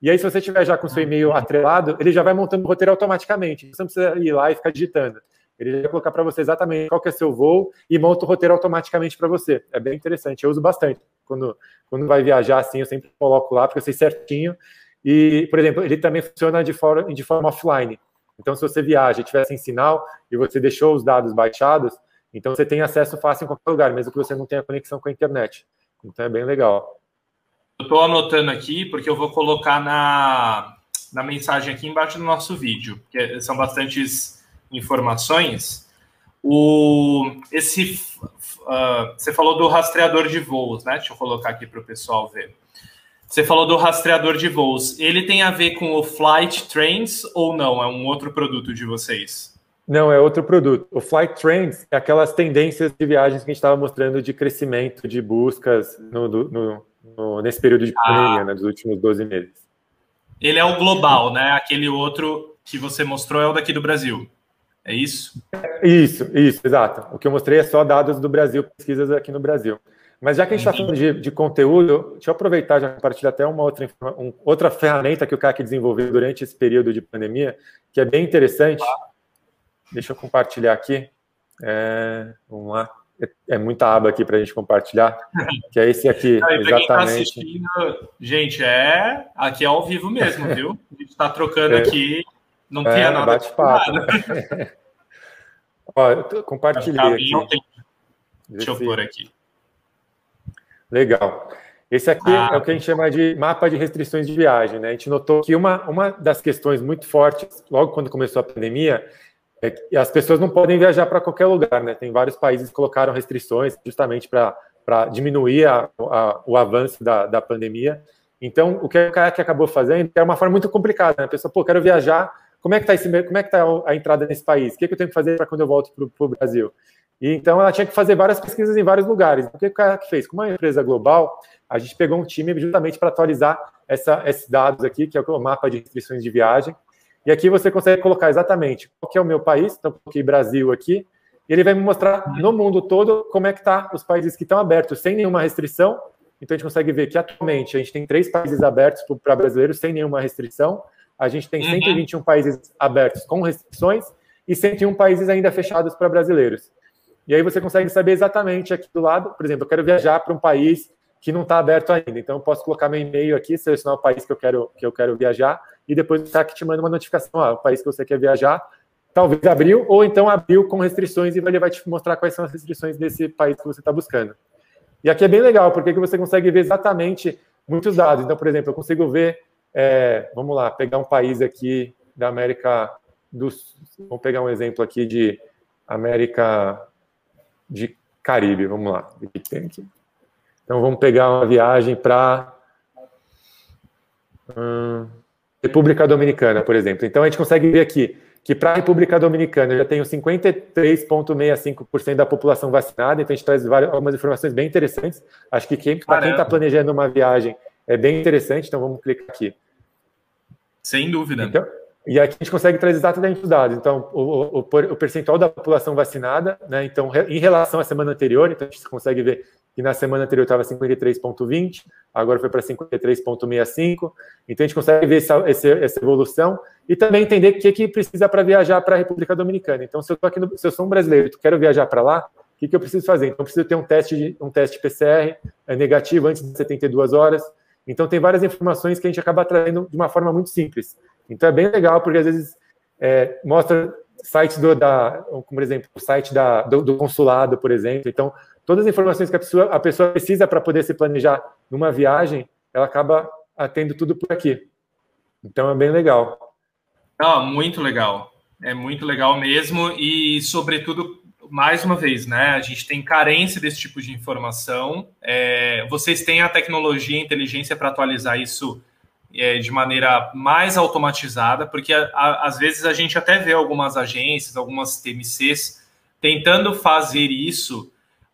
E aí, se você tiver já com seu e-mail atrelado, ele já vai montando o roteiro automaticamente. Você não precisa ir lá e ficar digitando. Ele vai colocar para você exatamente qual que é seu voo e monta o roteiro automaticamente para você. É bem interessante. Eu uso bastante. Quando, quando vai viajar assim, eu sempre coloco lá, porque eu sei certinho. E, por exemplo, ele também funciona de forma, de forma offline. Então, se você viaja e tiver sem sinal e você deixou os dados baixados, então você tem acesso fácil em qualquer lugar, mesmo que você não tenha conexão com a internet. Então, é bem legal. Eu estou anotando aqui porque eu vou colocar na, na mensagem aqui embaixo do nosso vídeo, que são bastantes informações. O, esse, uh, você falou do rastreador de voos, né? Deixa eu colocar aqui para o pessoal ver. Você falou do rastreador de voos. Ele tem a ver com o Flight Trains ou não? É um outro produto de vocês? Não, é outro produto. O Flight Trends é aquelas tendências de viagens que a gente estava mostrando de crescimento de buscas no, no, no, nesse período de pandemia, ah. né, dos últimos 12 meses. Ele é o global, né? Aquele outro que você mostrou é o daqui do Brasil. É isso? Isso, isso, exato. O que eu mostrei é só dados do Brasil, pesquisas aqui no Brasil. Mas já que a gente está falando de, de, conteúdo, deixa eu aproveitar já compartilhar até uma outra, um, outra ferramenta que o CAC desenvolveu durante esse período de pandemia, que é bem interessante. Deixa eu compartilhar aqui. É, vamos lá é, é muita aba aqui para a gente compartilhar, <laughs> que é esse aqui, Aí, tá exatamente. Tá gente, é aqui é ao vivo mesmo, <laughs> viu? A gente está trocando é, aqui, não é, tem nada. Bate-papo. <laughs> Ó, eu compartilhei aqui. Deixa eu pôr aqui. Legal. Esse aqui ah. é o que a gente chama de mapa de restrições de viagem. Né? A gente notou que uma, uma das questões muito fortes, logo quando começou a pandemia, é as pessoas não podem viajar para qualquer lugar. Né? Tem vários países que colocaram restrições justamente para diminuir a, a, o avanço da, da pandemia. Então, o que o Kayak acabou fazendo é uma forma muito complicada. Né? A pessoa, pô, quero viajar, como é que está como é que tá a entrada nesse país? O que, é que eu tenho que fazer para quando eu volto para o Brasil? E então ela tinha que fazer várias pesquisas em vários lugares. O que o Kayak fez? Como uma empresa global, a gente pegou um time justamente para atualizar essa, esses dados aqui, que é o mapa de restrições de viagem. E aqui você consegue colocar exatamente qual que é o meu país, então coloquei Brasil aqui, e ele vai me mostrar no mundo todo como é que tá os países que estão abertos sem nenhuma restrição. Então a gente consegue ver que atualmente a gente tem três países abertos para brasileiros sem nenhuma restrição. A gente tem 121 uhum. países abertos com restrições e 101 países ainda fechados para brasileiros. E aí você consegue saber exatamente aqui do lado, por exemplo, eu quero viajar para um país que não está aberto ainda. Então, eu posso colocar meu e-mail aqui, selecionar o país que eu quero, que eu quero viajar, e depois está aqui te manda uma notificação, ah, o país que você quer viajar, talvez abriu, ou então abriu com restrições, e ele vai te mostrar quais são as restrições desse país que você está buscando. E aqui é bem legal, porque você consegue ver exatamente muitos dados. Então, por exemplo, eu consigo ver, é, vamos lá, pegar um país aqui da América do vamos pegar um exemplo aqui de América de Caribe, vamos lá, o que tem aqui? Então vamos pegar uma viagem para hum, República Dominicana, por exemplo. Então a gente consegue ver aqui que para a República Dominicana já tenho 53,65% da população vacinada, então a gente traz várias, algumas informações bem interessantes. Acho que para quem está planejando uma viagem é bem interessante, então vamos clicar aqui. Sem dúvida. Então, e aqui a gente consegue trazer exatamente os dados. Então, o, o, o percentual da população vacinada, né? Então, em relação à semana anterior, então a gente consegue ver que na semana anterior estava 53,20, agora foi para 53,65. Então a gente consegue ver essa, essa, evolução e também entender o que, que precisa para viajar para a República Dominicana. Então, se eu, aqui no, se eu sou um brasileiro e quero viajar para lá, o que, que eu preciso fazer? Então, eu preciso ter um teste, um teste PCR é negativo antes de 72 horas. Então, tem várias informações que a gente acaba trazendo de uma forma muito simples. Então, é bem legal, porque às vezes é, mostra sites do, da, como por exemplo, o site da, do, do consulado, por exemplo. Então, todas as informações que a pessoa, a pessoa precisa para poder se planejar numa viagem, ela acaba tendo tudo por aqui. Então é bem legal. Ah, muito legal. É muito legal mesmo e, sobretudo, mais uma vez, né? A gente tem carência desse tipo de informação. É, vocês têm a tecnologia e a inteligência para atualizar isso é, de maneira mais automatizada, porque a, a, às vezes a gente até vê algumas agências, algumas TMCs tentando fazer isso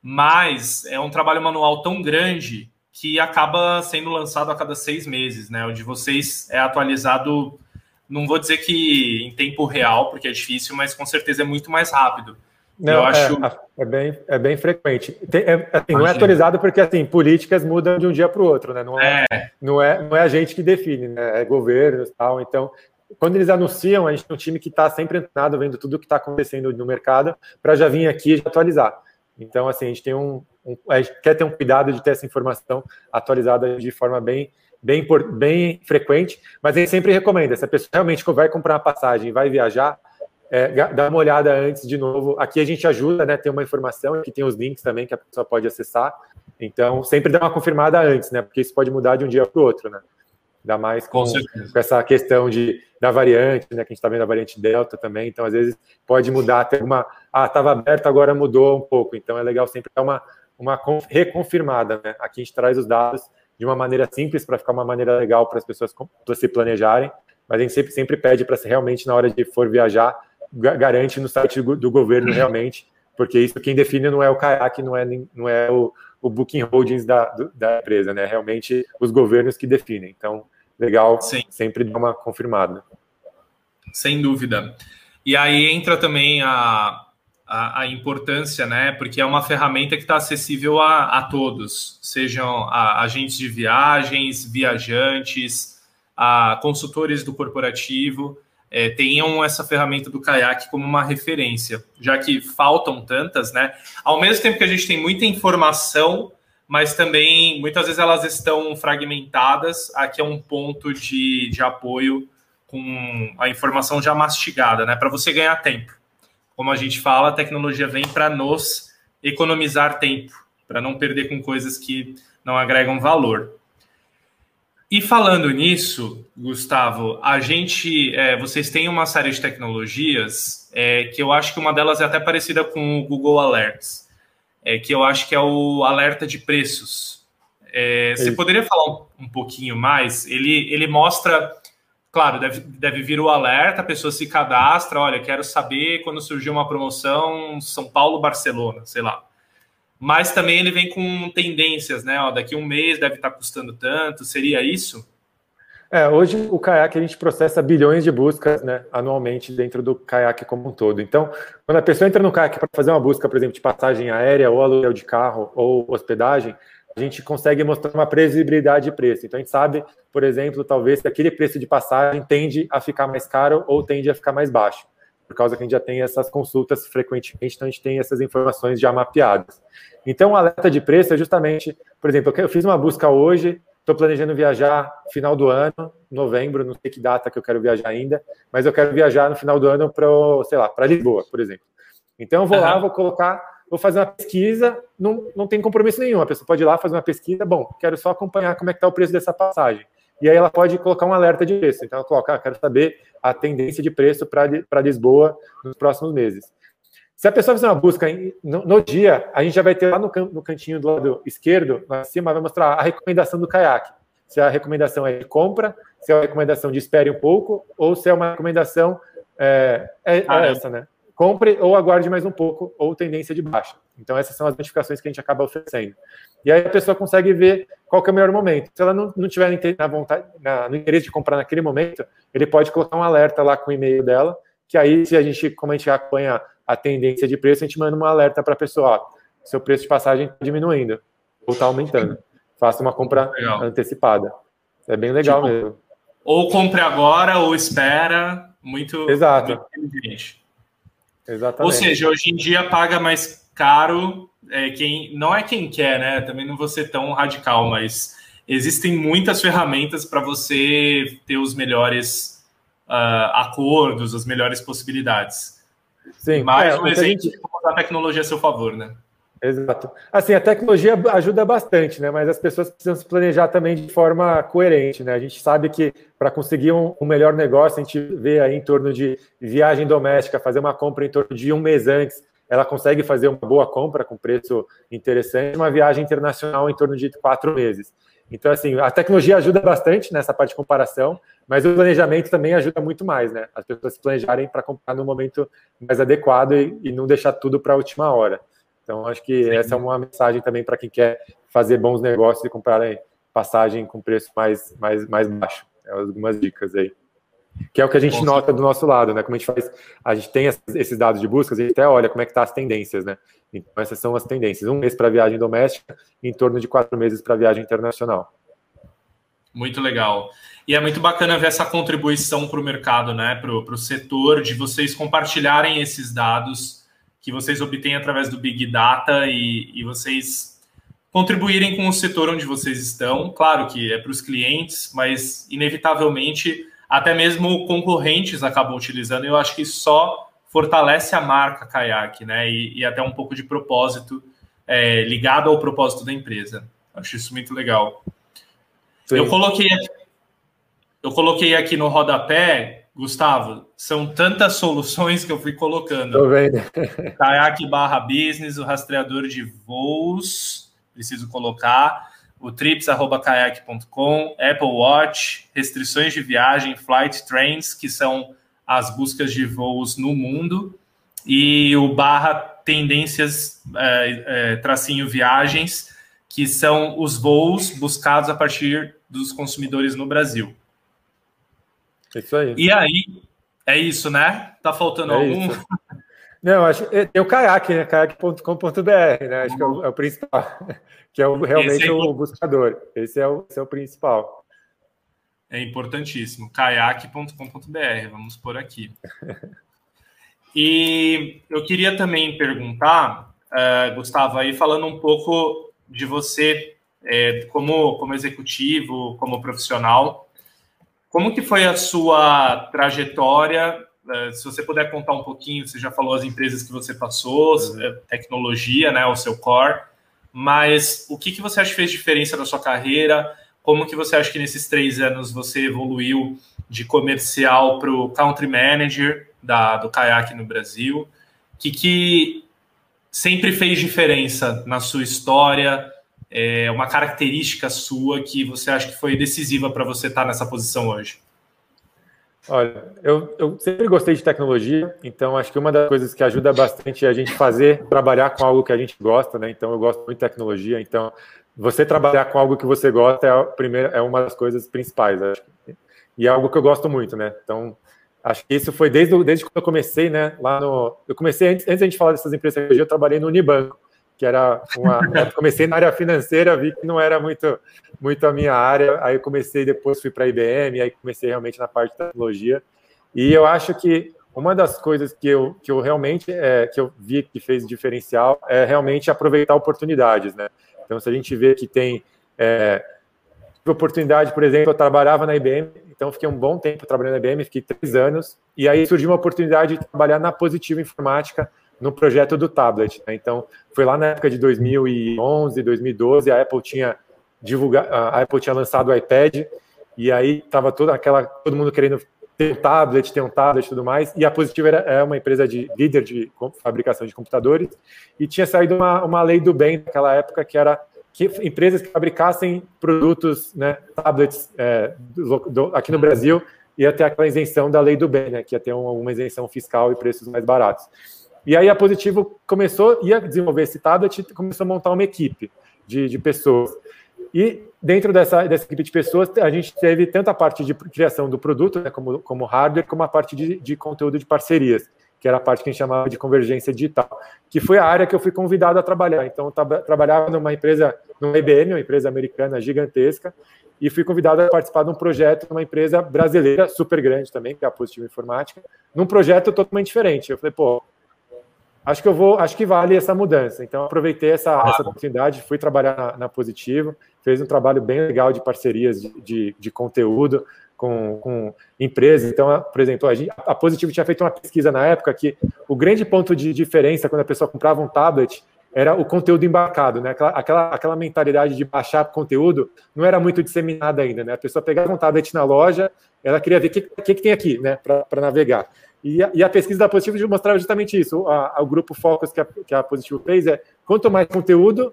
mas é um trabalho manual tão grande que acaba sendo lançado a cada seis meses, né? O de vocês é atualizado, não vou dizer que em tempo real, porque é difícil, mas com certeza é muito mais rápido. Não, eu é, acho... é, bem, é bem frequente. Tem, é, assim, não é atualizado porque assim, políticas mudam de um dia para o outro, né? Não é, é, Não, é, não é a gente que define, né? É governo e tal. Então, quando eles anunciam, a gente tem um time que está sempre entrado, vendo tudo o que está acontecendo no mercado, para já vir aqui e atualizar. Então, assim, a gente tem um, um gente quer ter um cuidado de ter essa informação atualizada de forma bem, bem, bem frequente, mas a gente sempre recomenda, se a pessoa realmente vai comprar uma passagem vai viajar, é, dá uma olhada antes de novo. Aqui a gente ajuda, né? Tem uma informação, aqui tem os links também que a pessoa pode acessar. Então, sempre dá uma confirmada antes, né? Porque isso pode mudar de um dia para o outro, né? Ainda mais com, com, com, essa questão de, da variante, né? Que a gente está vendo a variante Delta também. Então, às vezes, pode mudar até uma. Ah, estava aberto, agora mudou um pouco. Então, é legal sempre dar uma, uma reconfirmada, né? Aqui a gente traz os dados de uma maneira simples para ficar uma maneira legal para as pessoas se planejarem. Mas a gente sempre, sempre pede para realmente, na hora de for viajar, garante no site do, governo realmente, porque isso quem define não é o CAIAC, não é, não é o, o Booking Holdings da, da empresa, né? Realmente os governos que definem. Então, legal Sim. sempre dar uma confirmada. Sem dúvida. E aí entra também a, a, a importância, né? Porque é uma ferramenta que está acessível a, a todos, sejam a, agentes de viagens, viajantes, a consultores do corporativo. É, tenham essa ferramenta do Kayak como uma referência, já que faltam tantas, né? Ao mesmo tempo que a gente tem muita informação mas também muitas vezes elas estão fragmentadas. Aqui é um ponto de, de apoio com a informação já mastigada, né? Para você ganhar tempo. Como a gente fala, a tecnologia vem para nos economizar tempo, para não perder com coisas que não agregam valor. E falando nisso, Gustavo, a gente, é, vocês têm uma série de tecnologias é, que eu acho que uma delas é até parecida com o Google Alerts, é, que eu acho que é o alerta de preços. É, você poderia falar um, um, pouquinho mais? Ele, ele mostra, claro, deve, deve vir o alerta, a pessoa se cadastra, olha, quero saber quando surgiu uma promoção São Paulo-Barcelona, sei lá mas também ele vem com tendências, né? Ó, daqui um mês deve estar custando tanto, seria isso? É, hoje o Kayak a gente processa bilhões de buscas né, anualmente dentro do Kayak como um todo. Então, quando a pessoa entra no Kayak para fazer uma busca, por exemplo, de passagem aérea ou aluguel de carro ou hospedagem, a gente consegue mostrar uma previsibilidade de preço. Então, a gente sabe, por exemplo, talvez que aquele preço de passagem tende a ficar mais caro ou tende a ficar mais baixo, por causa que a gente já tem essas consultas frequentemente, então a gente tem essas informações já mapeadas. Então, o alerta de preço é justamente, por exemplo, eu fiz uma busca hoje, estou planejando viajar final do ano, novembro, não sei que data que eu quero viajar ainda, mas eu quero viajar no final do ano para, sei lá, para Lisboa, por exemplo. Então, eu vou uhum. lá, vou colocar, vou fazer uma pesquisa, não, não tem compromisso nenhum, a pessoa pode ir lá fazer uma pesquisa, bom, quero só acompanhar como é que está o preço dessa passagem. E aí ela pode colocar um alerta de preço. Então, ela coloca, ah, quero saber a tendência de preço para Lisboa nos próximos meses. Se a pessoa fizer uma busca no, no, dia, a gente já vai ter lá no, no, cantinho do lado esquerdo, lá em cima, vai mostrar a recomendação do caiaque. Se a recomendação é de compra, se é uma recomendação de espere um pouco, ou se é uma recomendação é, é, é ah, é essa, né? Compre ou aguarde mais um pouco, ou tendência de baixa. Então, essas são as notificações que a gente acaba oferecendo. E aí a pessoa consegue ver qual é o melhor momento. Se ela não, não tiver na vontade, na, no interesse de comprar naquele momento, ele pode colocar um alerta lá com o e-mail dela, que aí, se a gente, como a gente acompanha a tendência de preço, a gente manda um alerta para a pessoa, ó, seu preço de passagem está diminuindo ou está aumentando. Faça uma compra legal. antecipada. É bem legal tipo, mesmo. Ou compre agora ou espera. Muito, Exato. muito inteligente. Exatamente. Ou seja, hoje em dia paga mais caro é, quem não é quem quer, né? Também não vou ser tão radical, mas existem muitas ferramentas para você ter os melhores uh, acordos, as melhores possibilidades. Sim, mais é, um exemplo de como usar a tecnologia a seu favor, né? Exato. Assim, a tecnologia ajuda bastante, né? Mas as pessoas precisam se planejar também de forma coerente, né? A gente sabe que para conseguir um, um, melhor negócio, a gente vê aí em torno de viagem doméstica, fazer uma compra em torno de um mês antes, ela consegue fazer uma boa compra com preço interessante, uma viagem internacional em torno de quatro meses. Então, assim, a tecnologia ajuda bastante nessa parte de comparação, mas o planejamento também ajuda muito mais, né? As pessoas se planejarem para comprar no momento mais adequado e, e não deixar tudo para a última hora. Então, acho que Sim. essa é uma mensagem também para quem quer fazer bons negócios e comprar passagem com preço mais, mais, mais baixo. É algumas dicas aí. Que é o que a gente nota do nosso lado, né? Como a gente faz, a gente tem esses dados de buscas, a gente até olha como é que tá as tendências, né? Então, essas são as tendências. Um mês para viagem doméstica, em torno de quatro meses para viagem internacional. Muito legal. E é muito bacana ver essa contribuição para o mercado, né? Para o setor, de vocês compartilharem esses dados que vocês obtêm através do Big Data e, e vocês contribuírem com o setor onde vocês estão. Claro que é para os clientes, mas inevitavelmente até mesmo concorrentes acabam utilizando. Eu acho que só fortalece a marca Kayak, né? E, e até um pouco de propósito é, ligado ao propósito da empresa. Acho isso muito legal. Sim. Eu coloquei eu coloquei aqui no rodapé, Gustavo, são tantas soluções que eu fui colocando. Tô vendo. Kayak barra business, o rastreador de voos, preciso colocar o trips.kayak.com, Apple Watch, restrições de viagem, flight trains, que são as buscas de voos no mundo, e o barra tendências, é, é, tracinho viagens, que são os voos buscados a partir dos consumidores no Brasil. Isso aí. E aí, é isso, né? Tá faltando é algum? Isso. Não, acho tem o Kayak, né? Kayak.com.br, né? Acho que é o, é o principal <laughs> que é o, realmente é o buscador. Esse é o, esse é o principal. É importantíssimo. Kayak.com.br, vamos por aqui. <laughs> E eu queria também perguntar, uh, Gustavo, aí falando um pouco de você é, como, como executivo, como profissional, como que foi a sua trajetória? Uh, se você puder contar um pouquinho, você já falou as empresas que você passou, uhum. tecnologia, né, o seu core, mas o que, que você acha que fez diferença na sua carreira? Como que você acha que nesses três anos você evoluiu de comercial para o country manager da, do caiaque no Brasil? O que, que sempre fez diferença na sua história? É uma característica sua que você acha que foi decisiva para você estar nessa posição hoje? Olha, eu, eu, sempre gostei de tecnologia, então acho que uma das coisas que ajuda bastante é a gente fazer, trabalhar com algo que a gente gosta, né? Então eu gosto muito de tecnologia, então você trabalhar com algo que você gosta é, a primeira, é uma das coisas principais, acho. E é algo que eu gosto muito, né? Então acho que isso foi desde, desde quando eu comecei, né? Lá no, eu comecei antes, antes a gente falar dessas empresas de tecnologia, eu trabalhei no Unibanco que era uma. comecei na área financeira, vi que não era muito, muito a minha área. Aí comecei, depois fui para a IBM, aí comecei realmente na parte de tecnologia. E eu acho que uma das coisas que eu, que eu realmente é, que eu vi que fez diferencial é realmente aproveitar oportunidades, né? Então, se a gente vê que tem é, oportunidade, por exemplo, eu trabalhava na IBM, então fiquei um bom tempo trabalhando na IBM, fiquei três anos, e aí surgiu uma oportunidade de trabalhar na Positivo Informática, no projeto do tablet. Né? Então, foi lá na época de 2011, 2012, a Apple tinha divulgado, a Apple tinha lançado o iPad, e aí estava toda aquela, todo mundo querendo ter um tablet, ter um tablet tudo mais, e a Positivo era, é uma empresa de líder de fabricação de computadores, e tinha saído uma, uma lei do bem naquela época que era que empresas que fabricassem produtos, né, tablets é, do, do, aqui no Brasil, ia ter aquela isenção da lei do bem, né, que ia ter uma, isenção fiscal e preços mais baratos. E aí a Positivo começou, ia desenvolver esse tablet e começou a montar uma equipe de, de pessoas. E dentro dessa, dessa equipe de pessoas, a gente teve tanto a parte de criação do produto, né, como, como hardware, como a parte de, de conteúdo de parcerias, que era a parte que a gente chamava de convergência digital, que foi a área que eu fui convidado a trabalhar. Então, eu trabalhava numa empresa, numa IBM, uma empresa americana gigantesca, e fui convidado a participar de um projeto numa empresa brasileira super grande também, que é a Positivo Informática, num projeto totalmente diferente. Eu falei, pô, acho que eu vou, acho que vale essa mudança. Então, aproveitei essa, ah. essa oportunidade, fui trabalhar na, na, Positivo, fez um trabalho bem legal de parcerias de, de, de conteúdo com, com, empresas. Então, por exemplo, a, a Positivo tinha feito uma pesquisa na época que o grande ponto de diferença quando a pessoa comprava um tablet era o conteúdo embarcado, né? Aquela, aquela, aquela mentalidade de baixar conteúdo não era muito disseminada ainda, né? A pessoa pegava um tablet na loja, ela queria ver o que, que, que tem aqui, né, para navegar. E a, e a, pesquisa da Positivo mostrava justamente isso. O, o grupo Focus que a, que a Positivo fez é quanto mais conteúdo,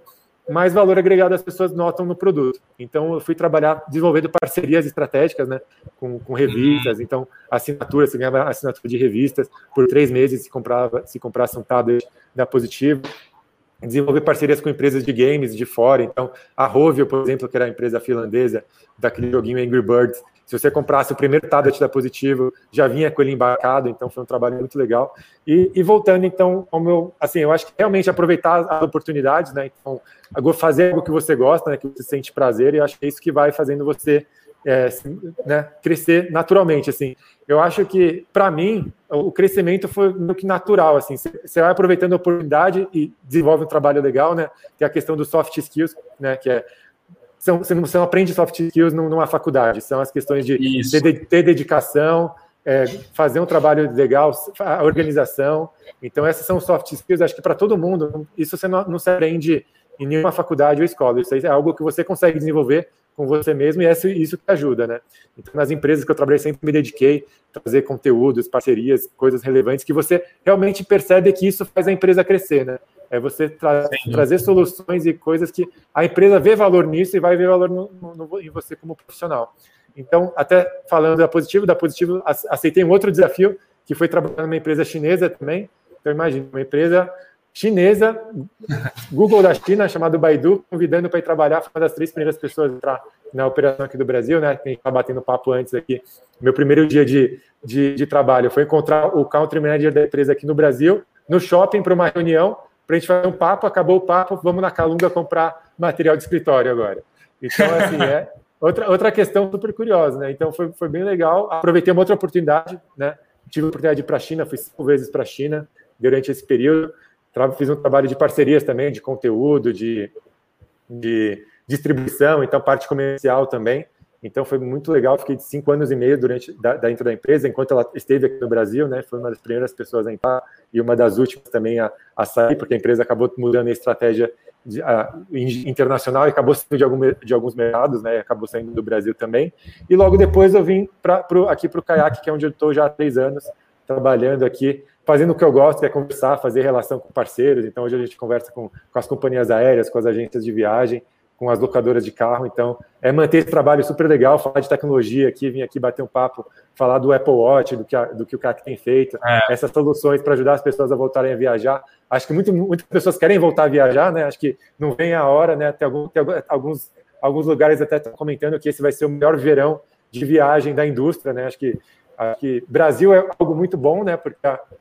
mais valor agregado as pessoas notam no produto. Então, eu fui trabalhar desenvolvendo parcerias estratégicas né, com, com revistas. Então, assinatura, você ganhava assinatura de revistas por três meses se, comprava, se comprasse um tablet da Positivo. Desenvolver parcerias com empresas de games de fora. Então, a Rovio, por exemplo, que era a empresa finlandesa daquele joguinho Angry Birds, se você comprasse o primeiro tablet da Positivo, já vinha com ele embarcado, então foi um trabalho muito legal. E, e voltando, então, ao meu. Assim, eu acho que realmente aproveitar as oportunidades, né? Então, fazer algo que você gosta, né? Que você sente prazer, e acho que é isso que vai fazendo você é, né, crescer naturalmente, assim. Eu acho que, para mim, o crescimento foi meio que natural, assim. Você vai aproveitando a oportunidade e desenvolve um trabalho legal, né? Tem a questão dos soft skills, né? Que é são, você, não, você não aprende soft skills numa faculdade, são as questões de ter, ter, dedicação, é, fazer um trabalho legal, a organização. Então, essas são soft skills, acho que para todo mundo, isso você não, não se aprende em nenhuma faculdade ou escola, isso é algo que você consegue desenvolver com você mesmo e é isso que ajuda, né? Então, nas empresas que eu trabalhei, sempre me dediquei a fazer conteúdos, parcerias, coisas relevantes que você realmente percebe que isso faz a empresa crescer, né? É você tra trazer soluções e coisas que a empresa vê valor nisso e vai ver valor no, no, em você como profissional. Então, até falando da Positivo, da Positivo aceitei um outro desafio, que foi trabalhar numa empresa chinesa também. Então, imagina, uma empresa chinesa, Google da China, chamado Baidu, convidando para ir trabalhar, foi uma das três primeiras pessoas entrar na operação aqui do Brasil, né? A gente está batendo papo antes aqui. Meu primeiro dia de, de, de trabalho foi encontrar o country manager da empresa aqui no Brasil, no shopping, para uma reunião para a gente fazer um papo, acabou o papo, vamos na Calunga comprar material de escritório agora. Então, assim, é outra, outra questão super curiosa, né? Então, foi, foi bem legal. Aproveitei uma outra oportunidade, né? Tive a oportunidade para a China, fui cinco vezes para a China durante esse período. Fiz um trabalho de parcerias também, de conteúdo, de, de distribuição, então parte comercial também. Então foi muito legal, fiquei cinco anos e meio durante da, dentro da empresa, enquanto ela esteve aqui no Brasil, né? Foi uma das primeiras pessoas a entrar e uma das últimas também a, a sair, porque a empresa acabou mudando a estratégia de, a, internacional e acabou saindo de, algum, de alguns mercados, né? Acabou saindo do Brasil também. E logo depois eu vim pra, pro, aqui para o Kayak, que é onde eu estou já há três anos trabalhando aqui, fazendo o que eu gosto, que é conversar, fazer relação com parceiros. Então hoje a gente conversa com, com as companhias aéreas, com as agências de viagem com as locadoras de carro. Então, é manter esse trabalho super legal, falar de tecnologia aqui, vir aqui bater um papo, falar do Apple Watch, do que, a, do que o CAC tem feito, é. essas soluções para ajudar as pessoas a voltarem a viajar. Acho que muito, muitas pessoas querem voltar a viajar, né? Acho que não vem a hora, né? Tem, algum, tem alguns, alguns lugares até estão comentando que esse vai ser o melhor verão de viagem da indústria, né? Acho que Acho que Brasil é algo muito bom, né? Porque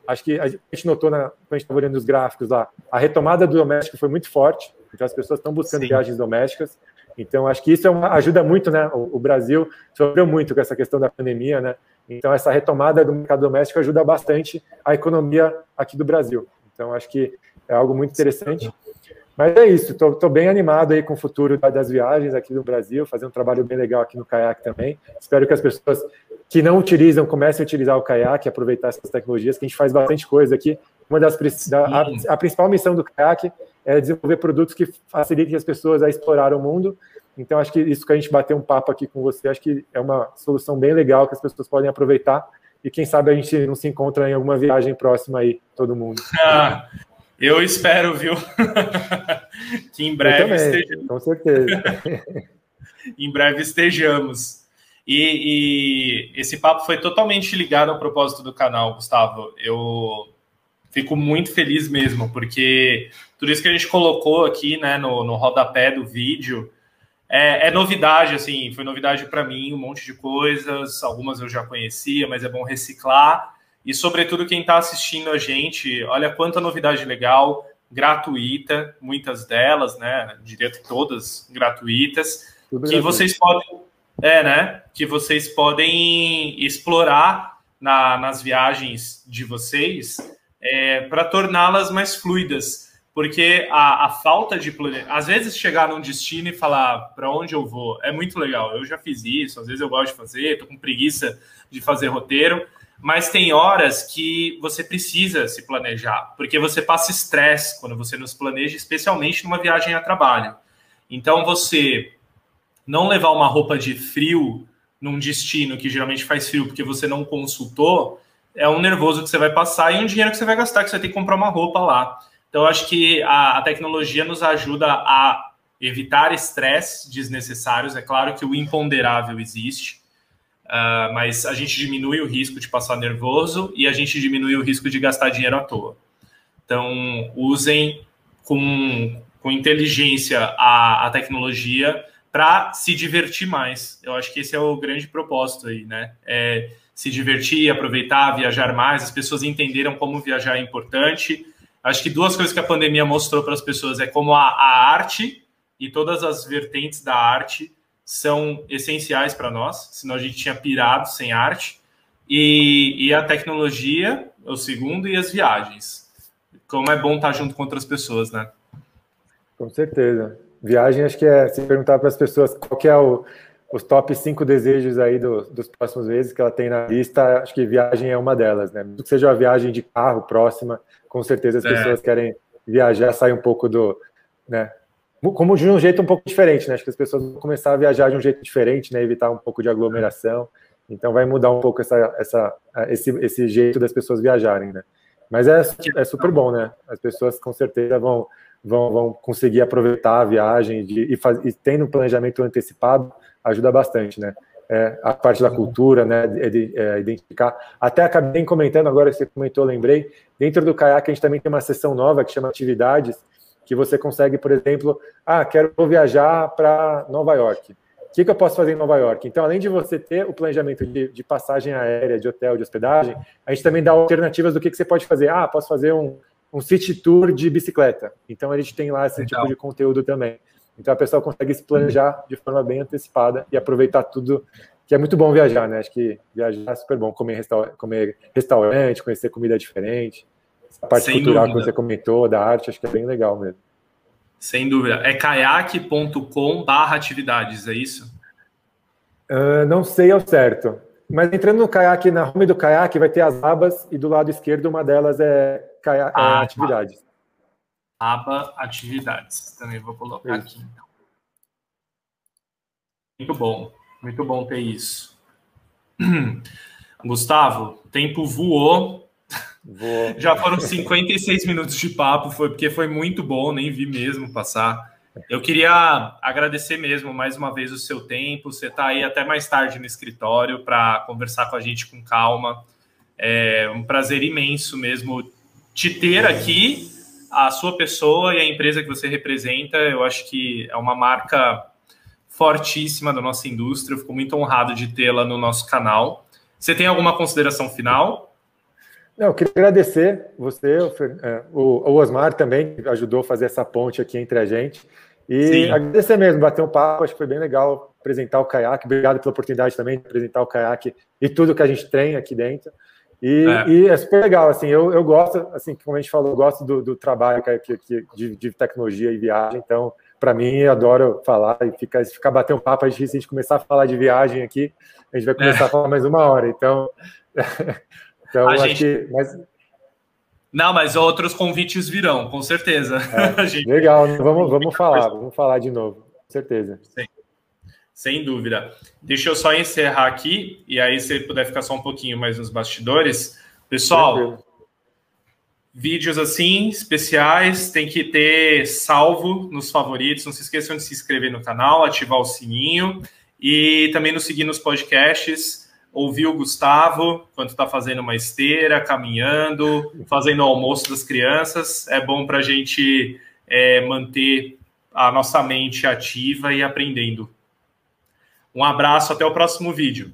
acho que a gente notou, na, quando a gente estava olhando os gráficos lá, a retomada do doméstico foi muito forte. Então as pessoas estão buscando Sim. viagens domésticas. Então acho que isso é uma, ajuda muito, né? O, o, Brasil sofreu muito com essa questão da pandemia, né? Então essa retomada do mercado doméstico ajuda bastante a economia aqui do Brasil. Então acho que é algo muito interessante. Mas é isso, estou bem animado aí com o futuro das viagens aqui no Brasil, fazer um trabalho bem legal aqui no caiaque também. Espero que as pessoas que não utilizam comecem a utilizar o caiaque, aproveitar essas tecnologias, que a gente faz bastante coisa aqui. Uma das da, a, a, principal missão do caiaque é desenvolver produtos que facilitem as pessoas a explorar o mundo. Então, acho que isso que a gente bateu um papo aqui com você, acho que é uma solução bem legal que as pessoas podem aproveitar. E quem sabe a gente não se encontra em alguma viagem próxima aí, todo mundo. Ah, eu espero, viu? <laughs> que em breve também, estejamos. Com certeza. <laughs> em breve estejamos. E, e, esse papo foi totalmente ligado ao propósito do canal, Gustavo. Eu fico muito feliz mesmo, porque tudo isso que a gente colocou aqui né, no, no rodapé do vídeo é, é novidade, assim, foi novidade para mim, um monte de coisas, algumas eu já conhecia, mas é bom reciclar. E, sobretudo, quem está assistindo a gente, olha quanta novidade legal, gratuita, muitas delas, né? Diria que todas gratuitas, que vocês podem é, né? Que vocês podem explorar na, nas viagens de vocês é, para torná-las mais fluidas. Porque a, a falta de planejamento. Às vezes, chegar num destino e falar para onde eu vou é muito legal. Eu já fiz isso, às vezes eu gosto de fazer, tô com preguiça de fazer roteiro. Mas tem horas que você precisa se planejar, porque você passa estresse quando você nos planeja, especialmente numa viagem a trabalho. Então, você não levar uma roupa de frio num destino que geralmente faz frio porque você não consultou, é um nervoso que você vai passar e um dinheiro que você vai gastar, que você vai ter que comprar uma roupa lá. Então, eu acho que a, a tecnologia nos ajuda a evitar estresse desnecessários. É claro que o imponderável existe, uh, mas a gente diminui o risco de passar nervoso e a gente diminui o risco de gastar dinheiro à toa. Então, usem com, com inteligência a, a tecnologia para se divertir mais. Eu acho que esse é o grande propósito aí, né? É se divertir, aproveitar, viajar mais. As pessoas entenderam como viajar é importante. Acho que duas coisas que a pandemia mostrou para as pessoas é como a, a arte e todas as vertentes da arte são essenciais para nós, senão a gente tinha pirado sem arte. E, e, a tecnologia, o segundo, e as viagens. Como é bom estar junto com outras pessoas, né? Com certeza. Viagem, acho que é se perguntar para as pessoas qual que é o, os top cinco desejos aí do, dos próximos meses que ela tem na lista, acho que viagem é uma delas, né? Mesmo que seja uma viagem de carro próxima, com certeza as é. pessoas querem viajar, sair um pouco do, né? Como de um jeito um pouco diferente, né? Acho que as pessoas vão começar a viajar de um jeito diferente, né? Evitar um pouco de aglomeração. Então vai mudar um pouco essa, essa, esse, esse jeito das pessoas viajarem, né? Mas é, é super bom, né? As pessoas com certeza vão vão, vão conseguir aproveitar a viagem de, e, faz, e tendo um planejamento antecipado ajuda bastante, né? É, a parte da cultura, né, de, é, identificar. Até acabei comentando agora você comentou, lembrei. Dentro do caiaque a gente também tem uma seção nova que chama atividades, que você consegue, por exemplo, ah, quero viajar para Nova York. O que, que, eu posso fazer em Nova York? Então, além de você ter o planejamento de, de passagem aérea, de hotel, de hospedagem, a gente também dá alternativas do que, que você pode fazer. Ah, posso fazer um, um city tour de bicicleta. Então a gente tem lá esse Legal. tipo de conteúdo também. Então a pessoa consegue se planejar de forma bem antecipada e aproveitar tudo, que é muito bom viajar, né? Acho que viajar é super bom, comer, restaur comer restaurante, conhecer comida diferente. A parte Sem cultural dúvida. que você comentou, da arte, acho que é bem legal mesmo. Sem dúvida. É caiaque.com barra atividades, é isso? Uh, não sei ao certo. Mas entrando no caiaque, na home do caiaque, vai ter as abas e do lado esquerdo uma delas é, caia, é ah, é atividades. Aba atividades. Também vou colocar isso. aqui. Então. Muito bom. Muito bom ter isso. <clears throat> Gustavo, tempo voou. Vou. Já foram 56 minutos de papo, foi porque foi muito bom, nem vi mesmo passar. Eu queria agradecer mesmo mais uma vez o seu tempo. Você está aí até mais tarde no escritório para conversar com a gente com calma. É um prazer imenso mesmo te ter aqui, a sua pessoa e a empresa que você representa. Eu acho que é uma marca fortíssima da nossa indústria. Eu fico muito honrado de tê-la no nosso canal. Você tem alguma consideração final? Eu queria agradecer você, é, o, Osmar também, que ajudou a fazer essa ponte aqui entre a gente. E Sim. agradecer mesmo, bater um papo, acho que foi bem legal apresentar o caiaque. Obrigado pela oportunidade também de apresentar o caiaque e tudo que a gente tem aqui dentro. E é, e é super legal, assim, eu, eu gosto, assim, como a gente falou, eu gosto do, do trabalho que, que, de, de tecnologia e viagem, então, para mim, eu adoro falar e ficar, ficar batendo um papo, a gente, se a gente começar a falar de viagem aqui, a gente vai começar é. a falar mais uma hora, então... <laughs> então, a gente... que, mas, não, mas outros convites virão, com certeza. É, <laughs> gente... Legal, vamos, vamos falar, vamos falar de novo, com certeza. Sim. Sem dúvida. Deixa eu só encerrar aqui, e aí se puder ficar só um pouquinho mais nos bastidores. Pessoal, Tranquilo. vídeos assim, especiais, tem que ter salvo nos favoritos. Não se esqueçam de se inscrever no canal, ativar o sininho e também nos seguir nos podcasts ouvir o Gustavo quando está fazendo uma esteira, caminhando, fazendo o almoço das crianças. É bom para a gente é, manter a nossa mente ativa e aprendendo. Um abraço, até o próximo vídeo.